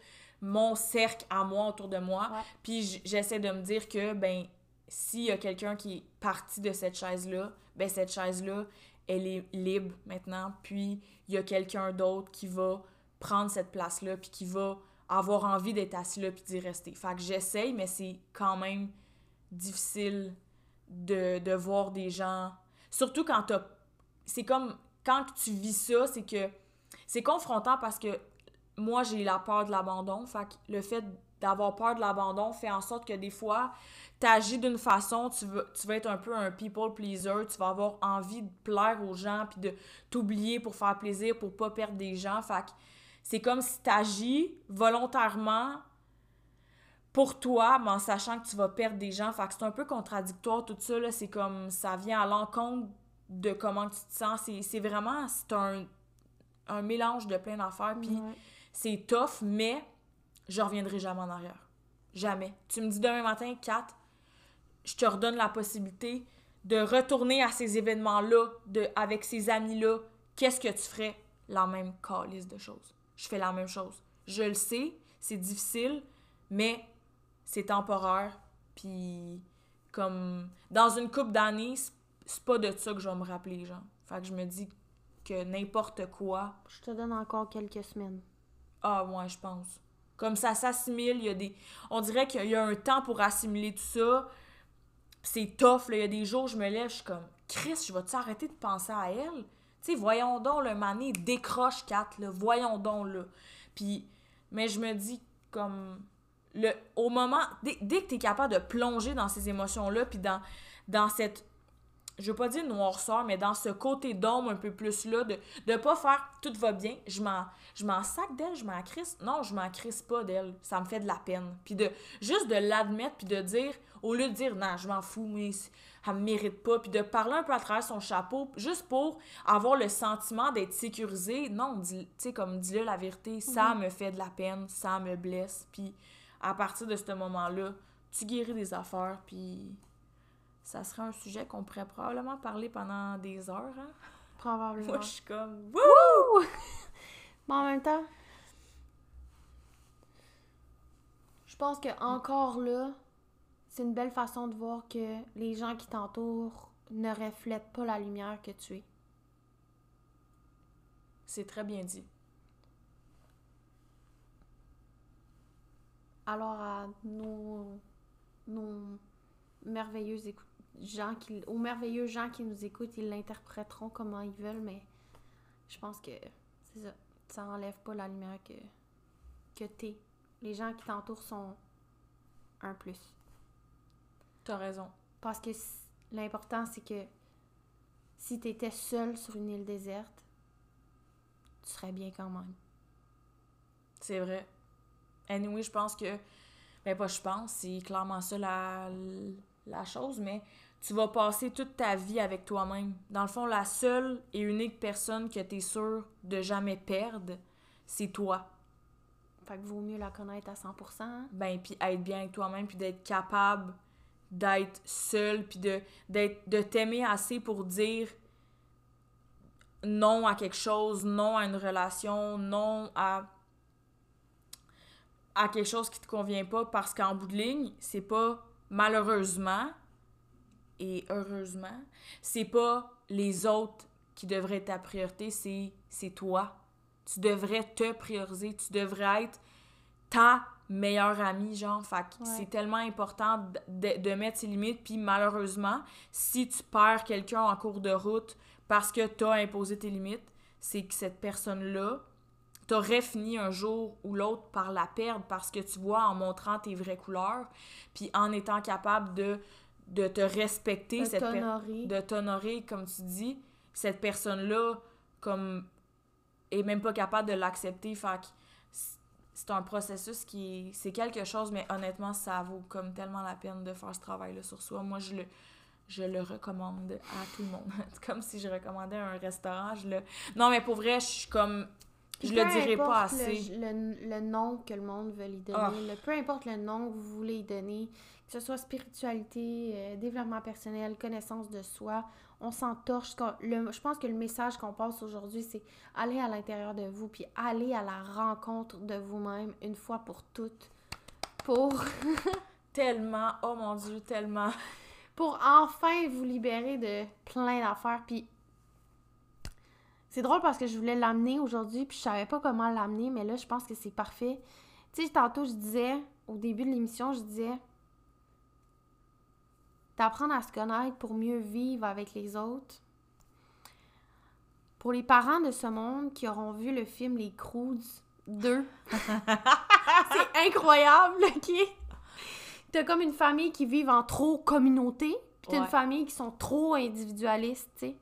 mon cercle à moi autour de moi. Ouais. Puis j'essaie de me dire que, ben, s'il y a quelqu'un qui est parti de cette chaise-là, ben, cette chaise-là, elle est libre maintenant. Puis il y a quelqu'un d'autre qui va prendre cette place-là, puis qui va avoir envie d'être assis là, puis d'y rester. Fait que j'essaye, mais c'est quand même difficile de, de voir des gens. Surtout quand t'as. C'est comme. Quand tu vis ça, c'est que. C'est confrontant parce que moi, j'ai la peur de l'abandon. Fait que le fait d'avoir peur de l'abandon fait en sorte que des fois, t'agis d'une façon, tu vas, tu vas être un peu un people pleaser, tu vas avoir envie de plaire aux gens, puis de t'oublier pour faire plaisir, pour pas perdre des gens. Fait que c'est comme si t'agis volontairement pour toi, mais en sachant que tu vas perdre des gens. Fait que c'est un peu contradictoire tout ça. C'est comme, ça vient à l'encontre de comment tu te sens. C'est vraiment, c'est un, un mélange de plein d'affaires, puis... C'est tough, mais je reviendrai jamais en arrière. Jamais. Tu me dis demain matin, Kat, je te redonne la possibilité de retourner à ces événements-là, avec ces amis-là. Qu'est-ce que tu ferais? La même calice de choses. Je fais la même chose. Je le sais, c'est difficile, mais c'est temporaire. Puis, comme, dans une couple d'années, c'est pas de ça que je vais me rappeler, genre. Fait que je me dis que n'importe quoi. Je te donne encore quelques semaines. Ah, ouais, je pense. Comme ça s'assimile, il y a des. On dirait qu'il y a un temps pour assimiler tout ça. C'est tough, là. Il y a des jours, je me lève, je suis comme, Chris, je vais-tu arrêter de penser à elle? Tu sais, voyons donc, le mané, décroche 4, là. Voyons donc, là. Puis, mais je me dis, comme. Le, au moment. Dès, dès que tu es capable de plonger dans ces émotions-là, puis dans cette je veux pas dire noirceur, mais dans ce côté d'ombre un peu plus là, de ne pas faire tout va bien, je m'en, je m'en sac d'elle, je m'en crisse. Non, je m'en crisse pas d'elle. Ça me fait de la peine. Puis de juste de l'admettre, puis de dire au lieu de dire non, je m'en fous, mais elle me mérite pas, puis de parler un peu à travers son chapeau, juste pour avoir le sentiment d'être sécurisé. Non, tu sais, comme dis-le la vérité, ça me fait de la peine, ça me blesse, puis à partir de ce moment-là, tu guéris des affaires, puis ça serait un sujet qu'on pourrait probablement parler pendant des heures, hein? Probablement. Moi, je suis comme, wouh! Mais en même temps, je pense que encore là, c'est une belle façon de voir que les gens qui t'entourent ne reflètent pas la lumière que tu es. C'est très bien dit. Alors à nos, nos merveilleux gens qui, aux merveilleux gens qui nous écoutent, ils l'interpréteront comment ils veulent, mais je pense que c'est ça. Ça enlève pas la lumière que, que t'es. Les gens qui t'entourent sont un plus. T'as raison. Parce que l'important, c'est que si t'étais seul sur une île déserte, tu serais bien quand même. C'est vrai. Anyway, je pense que. Ben, pas je pense, c'est clairement ça la, la chose, mais tu vas passer toute ta vie avec toi-même. Dans le fond, la seule et unique personne que tu es sûr de jamais perdre, c'est toi. Fait que vaut mieux la connaître à 100%. hein? Ben, puis être bien avec toi-même, puis d'être capable d'être seul, puis de, de t'aimer assez pour dire non à quelque chose, non à une relation, non à à quelque chose qui te convient pas parce qu'en bout de ligne, c'est pas malheureusement et heureusement, c'est pas les autres qui devraient être ta priorité, c'est toi. Tu devrais te prioriser, tu devrais être ta meilleure amie, genre. Fait que Ouais. c'est tellement important de, de mettre ses limites. Puis malheureusement, si tu perds quelqu'un en cours de route parce que tu as imposé tes limites, c'est que cette personne-là, t'aurais fini un jour ou l'autre par la perdre parce que tu vois, en montrant tes vraies couleurs, puis en étant capable de, de te respecter, De cette t'honorer. de t'honorer, comme tu dis, cette personne-là, comme, est même pas capable de l'accepter. Fait que c'est un processus qui est- c'est quelque chose, mais honnêtement, ça vaut comme tellement la peine de faire ce travail-là sur soi. Moi, je le, je le recommande à tout le monde. C'est comme si je recommandais un restaurant. Je le... Non, mais pour vrai, je suis comme. Je Puis le peu dirai pas assez. Le, le, le nom que le monde veut lui donner, Ah. le- peu importe le nom que vous voulez y donner, que ce soit spiritualité, euh, développement personnel, connaissance de soi, on s'en torche. Quand- le- je pense que le message qu'on passe aujourd'hui, c'est aller à l'intérieur de vous, puis aller à la rencontre de vous-même une fois pour toutes, pour, Tellement, oh mon dieu, tellement. pour enfin vous libérer de plein d'affaires. Puis c'est drôle parce que je voulais l'amener aujourd'hui, puis je savais pas comment l'amener, mais là, je pense que c'est parfait. Tu sais, tantôt, je disais, au début de l'émission, je disais d'apprendre à se connaître pour mieux vivre avec les autres. Pour les parents de ce monde qui auront vu le film Les Croods 2, c'est incroyable, ok? T'as comme une famille qui vit en trop communauté, puis t'as une famille qui sont trop individualistes, tu sais.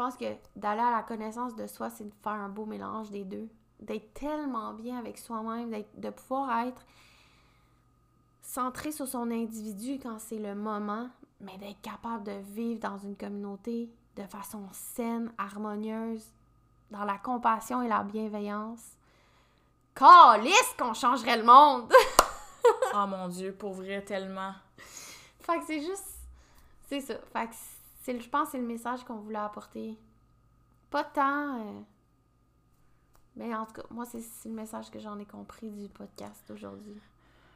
Je pense que d'aller à la connaissance de soi, c'est de faire un beau mélange des deux. D'être tellement bien avec soi-même, de pouvoir être centré sur son individu quand c'est le moment, mais d'être capable de vivre dans une communauté de façon saine, harmonieuse, dans la compassion et la bienveillance. Calisse qu'on changerait le monde! Oh mon dieu, pour vrai, tellement. Fait que c'est juste. C'est ça. Fait que c'est, je pense que c'est le message qu'on voulait apporter. Pas tant. euh, Mais en tout cas, moi, c'est, le message que j'en ai compris du podcast aujourd'hui.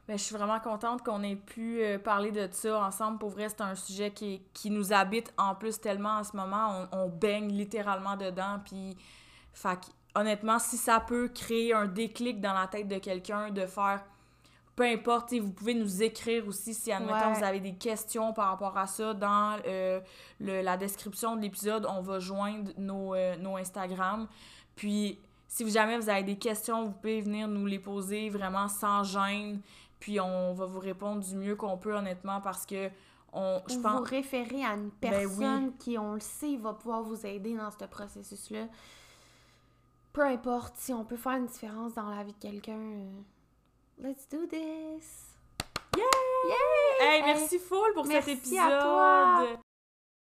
Ben, je suis vraiment contente qu'on ait pu euh, parler de ça ensemble. Pour vrai, c'est un sujet qui, nous habite en plus tellement en ce moment. On, baigne littéralement dedans. Puis, fait honnêtement, si ça peut créer un déclic dans la tête de quelqu'un de faire. Peu importe, vous pouvez nous écrire aussi si, admettons, Ouais. vous avez des questions par rapport à ça. Dans euh, le- la description de l'épisode, on va joindre nos, euh, nos Instagram. Puis, si vous- jamais vous avez des questions, vous pouvez venir nous les poser vraiment sans gêne. Puis on va vous répondre du mieux qu'on peut, honnêtement, parce que on, je pense. vous référer à une Ben oui. personne qui, on le sait, va pouvoir vous aider dans ce processus-là. Peu importe, si on peut faire une différence dans la vie de quelqu'un, euh, let's do this! Yeah! Hey, merci full pour cet épisode! à toi.